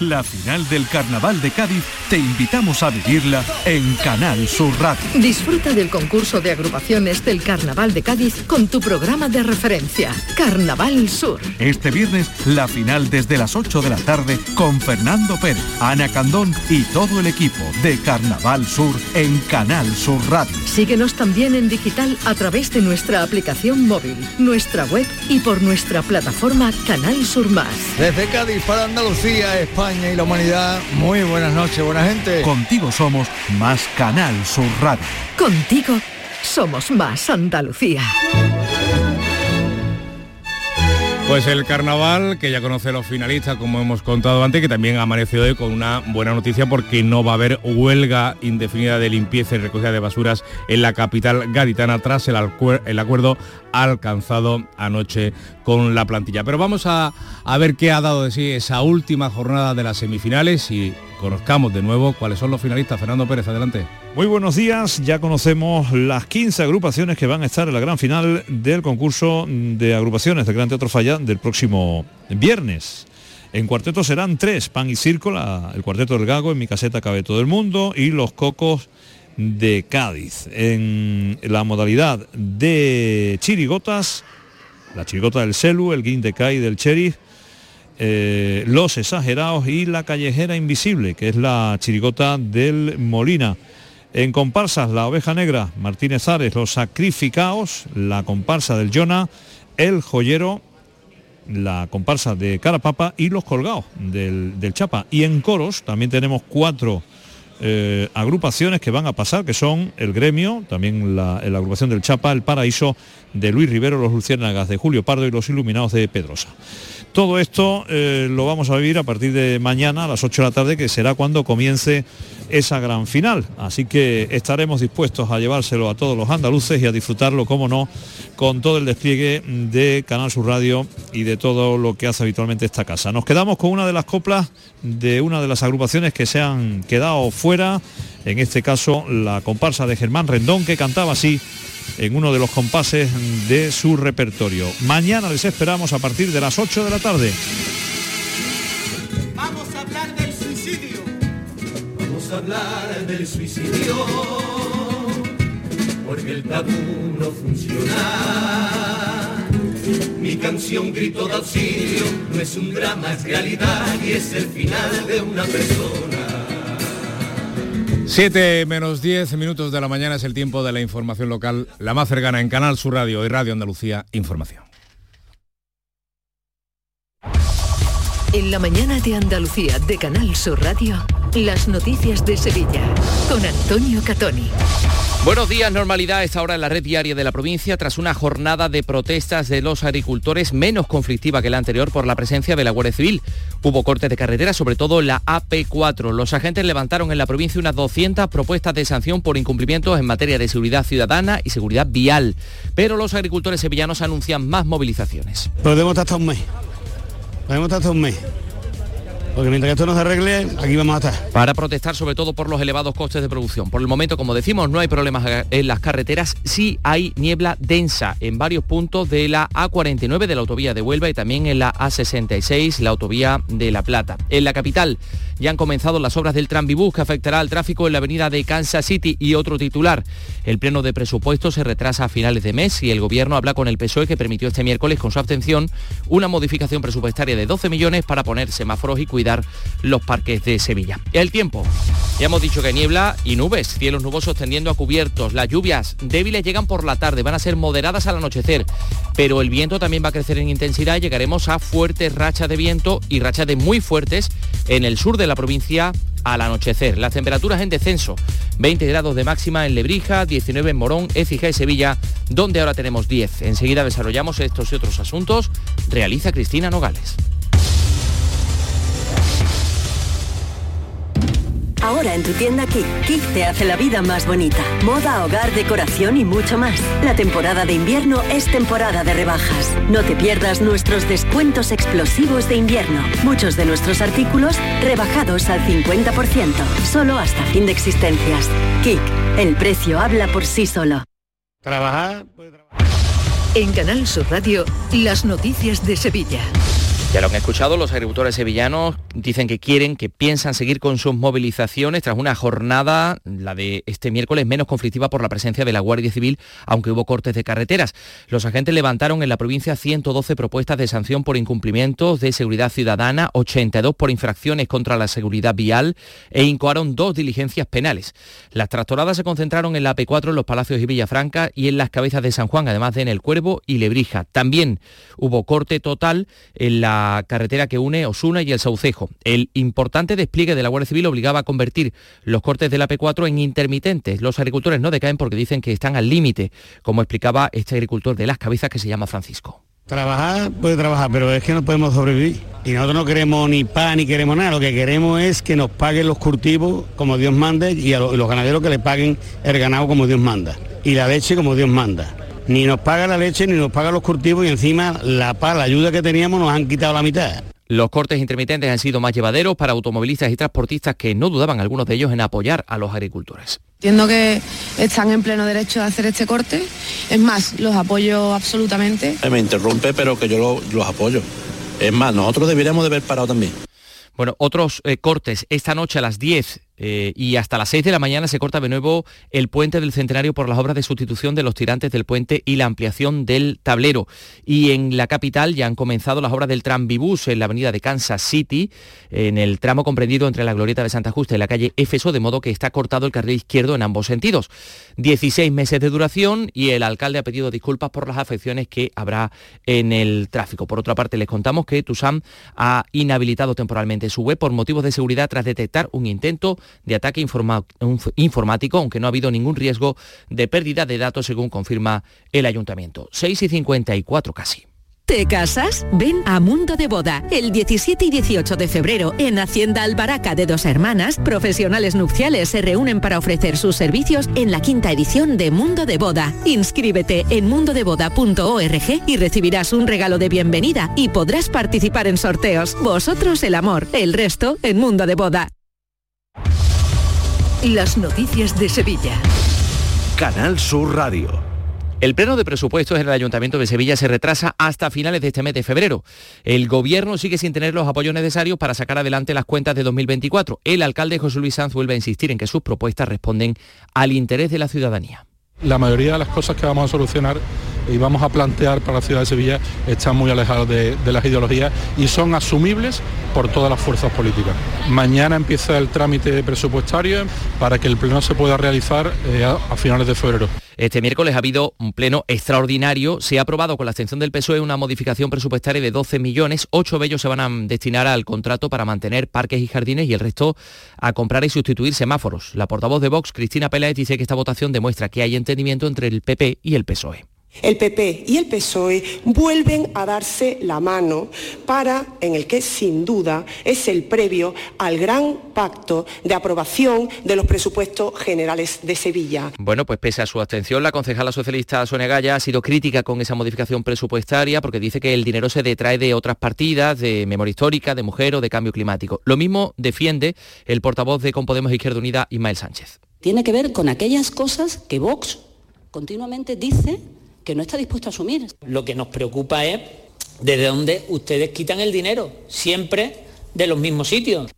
La final del Carnaval de Cádiz te invitamos a vivirla en Canal Sur Radio. Disfruta del concurso de agrupaciones del Carnaval de Cádiz con tu programa de referencia, Carnaval Sur. Este viernes, la final desde las 8 de la tarde con Fernando Pérez, Ana Candón y todo el equipo de Carnaval Sur en Canal Sur Radio. Síguenos también en digital a través de nuestra aplicación móvil, nuestra web y por nuestra plataforma Canal Sur Más. Desde Cádiz para Andalucía, España y la humanidad. Muy buenas noches, buena gente. Contigo somos más Canal Sur Radio. Contigo somos más Andalucía. Pues el carnaval, que ya conoce los finalistas, como hemos contado antes, que también amaneció hoy con una buena noticia porque no va a haber huelga indefinida de limpieza y recogida de basuras en la capital gaditana tras el, el acuerdo alcanzado anoche con la plantilla. Pero vamos a, a ver qué ha dado de sí esa última jornada de las semifinales y conozcamos de nuevo cuáles son los finalistas. Fernando Pérez, adelante. Muy buenos días, ya conocemos las 15 agrupaciones que van a estar en la gran final del concurso de agrupaciones del Gran Teatro Falla del próximo viernes. En cuarteto serán tres, Pan y Circo, el cuarteto del Gago, en mi caseta cabe todo el mundo, y los Cocos de Cádiz. En la modalidad de chirigotas, la chirigota del Celu, el Guindecay del Cherif, eh, Los Exagerados y La Callejera Invisible, que es la chirigota del Molina. En comparsas, La Oveja Negra, Martínez Ares, Los Sacrificados, la comparsa del Jona, El Joyero, la comparsa de Carapapa y Los Colgados del, del Chapa. Y en coros también tenemos cuatro eh, agrupaciones que van a pasar, que son el gremio, también la, agrupación del Chapa, el Paraíso de Luis Rivero, los Luciérnagas de Julio Pardo y los Iluminados de Pedrosa. Todo esto eh, lo vamos a vivir a partir de mañana a las 8 de la tarde, que será cuando comience esa gran final. Así que estaremos dispuestos a llevárselo a todos los andaluces y a disfrutarlo, como no, con todo el despliegue de Canal Sur Radio y de todo lo que hace habitualmente esta casa. Nos quedamos con una de las coplas de una de las agrupaciones que se han quedado fuera, en este caso la comparsa de Germán Rendón, que cantaba así en uno de los compases de su repertorio. Mañana les esperamos a partir de las 8 de la tarde. Vamos a hablar del suicidio. Porque el tabú no funciona. Mi canción grito de auxilio no es un drama, es realidad y es el final de una persona. 7 menos 10 minutos de la mañana es el tiempo de la información local, la más cercana en Canal Sur Radio y Radio Andalucía Información. En la mañana de Andalucía de Canal Sur Radio, las noticias de Sevilla con Antonio Catoni. Buenos días, normalidad es ahora en la red diaria de la provincia tras una jornada de protestas de los agricultores menos conflictiva que la anterior por la presencia de la Guardia Civil. Hubo cortes de carretera, sobre todo la AP4. Los agentes levantaron en la provincia unas 200 propuestas de sanción por incumplimientos en materia de seguridad ciudadana y seguridad vial. Pero los agricultores sevillanos anuncian más movilizaciones. Podemos estar hasta un mes. Podemos estar hasta un mes. Porque mientras esto no arregle, aquí vamos a estar. Para protestar sobre todo por los elevados costes de producción. Por el momento, como decimos, no hay problemas en las carreteras, sí hay niebla densa en varios puntos de la A49 de la autovía de Huelva y también en la A66, la autovía de La Plata. En la capital ya han comenzado las obras del Tranvibus que afectará al tráfico en la avenida de Kansas City y otro titular. El pleno de presupuesto se retrasa a finales de mes y el gobierno habla con el PSOE que permitió este miércoles con su abstención una modificación presupuestaria de 12 millones para poner semáforos y cuidar los parques de Sevilla. El tiempo. Ya hemos dicho que niebla y nubes, cielos nubosos tendiendo a cubiertos. Las lluvias débiles llegan por la tarde, van a ser moderadas al anochecer, pero el viento también va a crecer en intensidad llegaremos a fuertes rachas de viento y rachas de muy fuertes en el sur de la provincia al anochecer. Las temperaturas en descenso, 20 grados de máxima en Lebrija, 19 en Morón, Écija y Sevilla, donde ahora tenemos 10. Enseguida desarrollamos estos y otros asuntos. Realiza Cristina Nogales. Ahora en tu tienda Kik. Kik te hace la vida más bonita. Moda, hogar, decoración y mucho más. La temporada de invierno es temporada de rebajas. No te pierdas nuestros descuentos explosivos de invierno. Muchos de nuestros artículos rebajados al 50%. Solo hasta fin de existencias. Kik. El precio habla por sí solo. Trabajar. En Canal Sur Radio, las noticias de Sevilla. Ya lo han escuchado, los agricultores sevillanos dicen que quieren, que piensan seguir con sus movilizaciones tras una jornada, la de este miércoles, menos conflictiva por la presencia de la Guardia Civil, aunque hubo cortes de carreteras. Los agentes levantaron en la provincia 112 propuestas de sanción por incumplimientos de seguridad ciudadana, 82 por infracciones contra la seguridad vial e incoaron dos diligencias penales. Las tractoradas se concentraron en la P4 en los Palacios y Villafranca y en las cabezas de San Juan, además de en el Cuervo y Lebrija. También hubo corte total en la carretera que une Osuna y el Saucejo. El importante despliegue de la Guardia Civil obligaba a convertir los cortes de la P4 en intermitentes. Los agricultores no decaen porque dicen que están al límite, como explicaba este agricultor de las cabezas que se llama Francisco. Trabajar puede trabajar, pero es que no podemos sobrevivir. Y nosotros no queremos ni pan ni queremos nada. Lo que queremos es que nos paguen los cultivos como Dios manda y a los ganaderos que le paguen el ganado como Dios manda. Y la leche como Dios manda ni nos paga la leche, ni nos paga los cultivos y encima la paz, la ayuda que teníamos nos han quitado la mitad. Los cortes intermitentes han sido más llevaderos para automovilistas y transportistas que no dudaban algunos de ellos en apoyar a los agricultores. Entiendo que están en pleno derecho de hacer este corte. Es más, los apoyo absolutamente. Me interrumpe, pero que yo lo- los apoyo. Es más, nosotros deberíamos de haber parado también. Bueno, otros eh, cortes. Esta noche a las 10 eh, y hasta las 6 de la mañana se corta de nuevo el puente del Centenario por las obras de sustitución de los tirantes del puente y la ampliación del tablero. Y en la capital ya han comenzado las obras del Tranvibus en la avenida de Kansas City, en el tramo comprendido entre la Glorieta de Santa Justa y la calle Éfeso, de modo que está cortado el carril izquierdo en ambos sentidos. 16 meses de duración y el alcalde ha pedido disculpas por las afecciones que habrá en el tráfico. Por otra parte, les contamos que Tusam ha inhabilitado temporalmente su web por motivos de seguridad tras detectar un intento de ataque informático, aunque no ha habido ningún riesgo de pérdida de datos, según confirma el ayuntamiento. 6 y 54 casi. ¿Te casas? Ven a Mundo de Boda. El 17 y 18 de febrero, en Hacienda Albaraca de Dos Hermanas, profesionales nupciales se reúnen para ofrecer sus servicios en la quinta edición de Mundo de Boda. Inscríbete en mundodeboda.org y recibirás un regalo de bienvenida y podrás participar en sorteos. Vosotros el amor, el resto en Mundo de Boda. Las noticias de Sevilla. Canal Sur Radio. El pleno de presupuestos en el Ayuntamiento de Sevilla se retrasa hasta finales de este mes de febrero. El gobierno sigue sin tener los apoyos necesarios para sacar adelante las cuentas de 2024. El alcalde José Luis Sanz vuelve a insistir en que sus propuestas responden al interés de la ciudadanía. La mayoría de las cosas que vamos a solucionar y vamos a plantear para la ciudad de Sevilla están muy alejadas de, las ideologías y son asumibles por todas las fuerzas políticas. Mañana empieza el trámite presupuestario para que el pleno se pueda realizar eh, a finales de febrero. Este miércoles ha habido un pleno extraordinario. Se ha aprobado con la abstención del PSOE una modificación presupuestaria de 12 millones. Ocho de ellos se van a destinar al contrato para mantener parques y jardines y el resto a comprar y sustituir semáforos. La portavoz de Vox, Cristina Peláez, dice que esta votación demuestra que hay entendimiento entre el PP y el PSOE. El PP y el PSOE E vuelven a darse la mano para, en el que sin duda es el previo al gran pacto de aprobación de los presupuestos generales de Sevilla. Bueno, pues pese a su abstención, la concejala socialista Sonia Gaya ha sido crítica con esa modificación presupuestaria porque dice que el dinero se detrae de otras partidas, de memoria histórica, de mujer o de cambio climático. Lo mismo defiende el portavoz de Con Podemos Izquierda Unida, Ismael Sánchez. tiene que ver con aquellas cosas que Vox continuamente dice que no está dispuesto a asumir. Lo que nos preocupa es desde dónde ustedes quitan el dinero, siempre de los mismos sitios.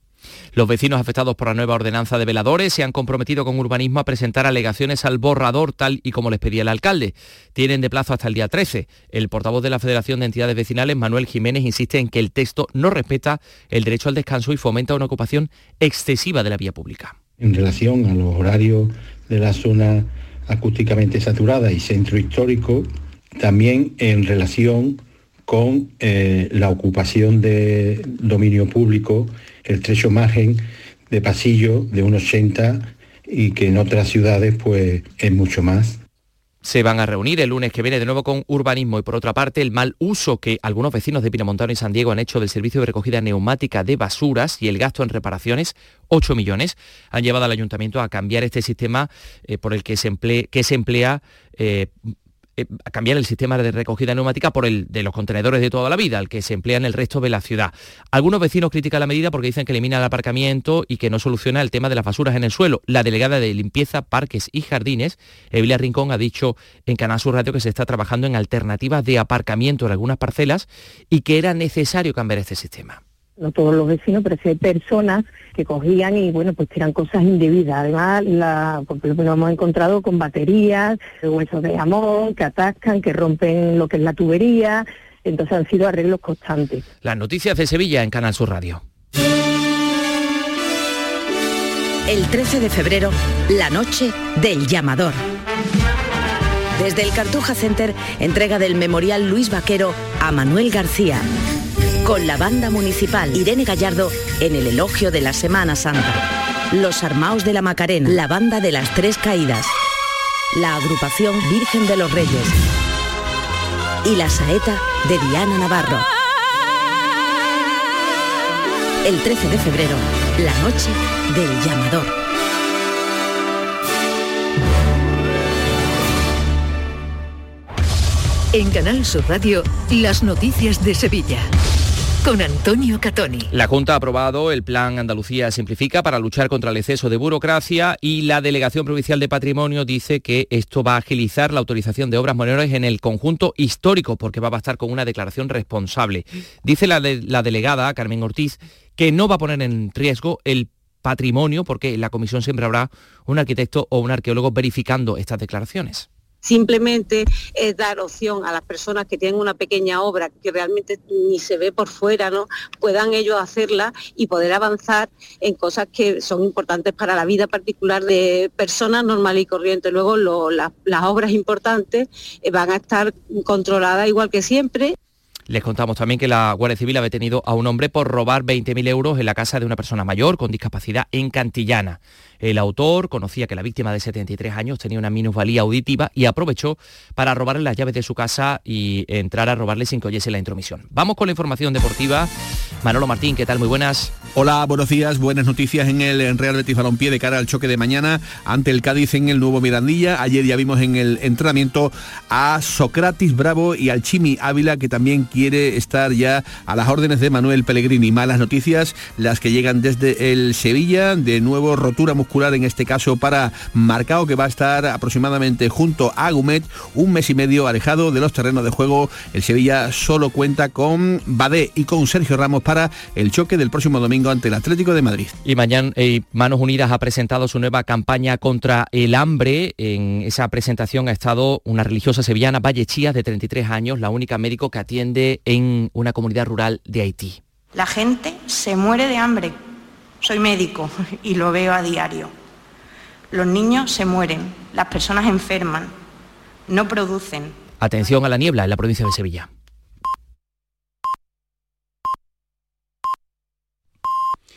Los vecinos afectados por la nueva ordenanza de veladores se han comprometido con urbanismo a presentar alegaciones al borrador tal y como les pedía el alcalde. Tienen de plazo hasta el día 13. El portavoz de la Federación de Entidades Vecinales, Manuel Jiménez, insiste en que el texto no respeta el derecho al descanso y fomenta una ocupación excesiva de la vía pública. en relación a los horarios de la zona acústicamente saturada y centro histórico, también en relación con eh, la ocupación de dominio público, el estrecho margen de pasillo de un 80 y que en otras ciudades pues es mucho más. Se van a reunir el lunes que viene de nuevo con urbanismo y por otra parte el mal uso que algunos vecinos de Pinamontano y San Diego han hecho del servicio de recogida neumática de basuras y el gasto en reparaciones, 8 millones, han llevado al ayuntamiento a cambiar este sistema eh, por el que se, emple- que se emplea eh, eh, cambiar el sistema de recogida neumática por el de los contenedores de toda la vida, el que se emplea en el resto de la ciudad. Algunos vecinos critican la medida porque dicen que elimina el aparcamiento y que no soluciona el tema de las basuras en el suelo. La delegada de limpieza, parques y jardines, Evelia Rincón, ha dicho en Canal Sur Radio que se está trabajando en alternativas de aparcamiento en algunas parcelas y que era necesario cambiar este sistema. No todos los vecinos, pero sí hay personas que cogían y bueno, pues tiran cosas indebidas. Además, la, por ejemplo, nos hemos encontrado con baterías, huesos de jamón, que atascan, que rompen lo que es la tubería, entonces han sido arreglos constantes. Las noticias de Sevilla en Canal Sur Radio. El 13 de febrero, la noche del llamador. Desde el Cartuja Center, entrega del Memorial Luis Vaquero a Manuel García. Con la banda municipal Irene Gallardo en el elogio de la Semana Santa. Los Armaos de la Macarena, la banda de las Tres Caídas. La agrupación Virgen de los Reyes. Y la saeta de Diana Navarro. El 13 de febrero, la noche del llamador. En Canal Sur Radio, las noticias de Sevilla. Con Antonio Catoni. La Junta ha aprobado el Plan Andalucía Simplifica para luchar contra el exceso de burocracia y la Delegación Provincial de Patrimonio dice que esto va a agilizar la autorización de obras menores en el conjunto histórico porque va a bastar con una declaración responsable. Dice la, la delegada Carmen Ortiz que no va a poner en riesgo el patrimonio porque en la comisión siempre habrá un arquitecto o un arqueólogo verificando estas declaraciones. Simplemente es dar opción a las personas que tienen una pequeña obra que realmente ni se ve por fuera, ¿no? puedan ellos hacerla y poder avanzar en cosas que son importantes para la vida particular de personas normales y corrientes. Luego las obras importantes eh, van a estar controladas igual que siempre. Les contamos también que la Guardia Civil ha detenido a un hombre por robar 20.000 euros en la casa de una persona mayor con discapacidad en Cantillana. El autor conocía que la víctima de 73 años tenía una minusvalía auditiva y aprovechó para robarle las llaves de su casa y entrar a robarle sin que oyese la intromisión. Vamos con la información deportiva. Manolo Martín, ¿qué tal? Muy buenas. Hola, buenos días. Buenas noticias en el Real Betis Balompié de cara al choque de mañana ante el Cádiz en el nuevo Mirandilla. Ayer ya vimos en el entrenamiento a Socratis Bravo y al Chimi Ávila que también quiere estar ya a las órdenes de Manuel Pellegrini. Malas noticias las que llegan desde el Sevilla. De nuevo rotura muscular en este caso para Marcao que va a estar aproximadamente junto a Gumet un mes y medio alejado de los terrenos de juego. El Sevilla solo cuenta con Badé y con Sergio Ramos para el choque del próximo domingo ante el Atlético de Madrid. Y mañana eh, Manos Unidas ha presentado su nueva campaña contra el hambre. En esa presentación ha estado una religiosa sevillana, Valle Chías, de 33 años, la única médico que atiende en una comunidad rural de Haití. La gente se muere de hambre soy médico y lo veo a diario. Los niños se mueren, las personas enferman, no producen. Atención a la niebla en la provincia de Sevilla.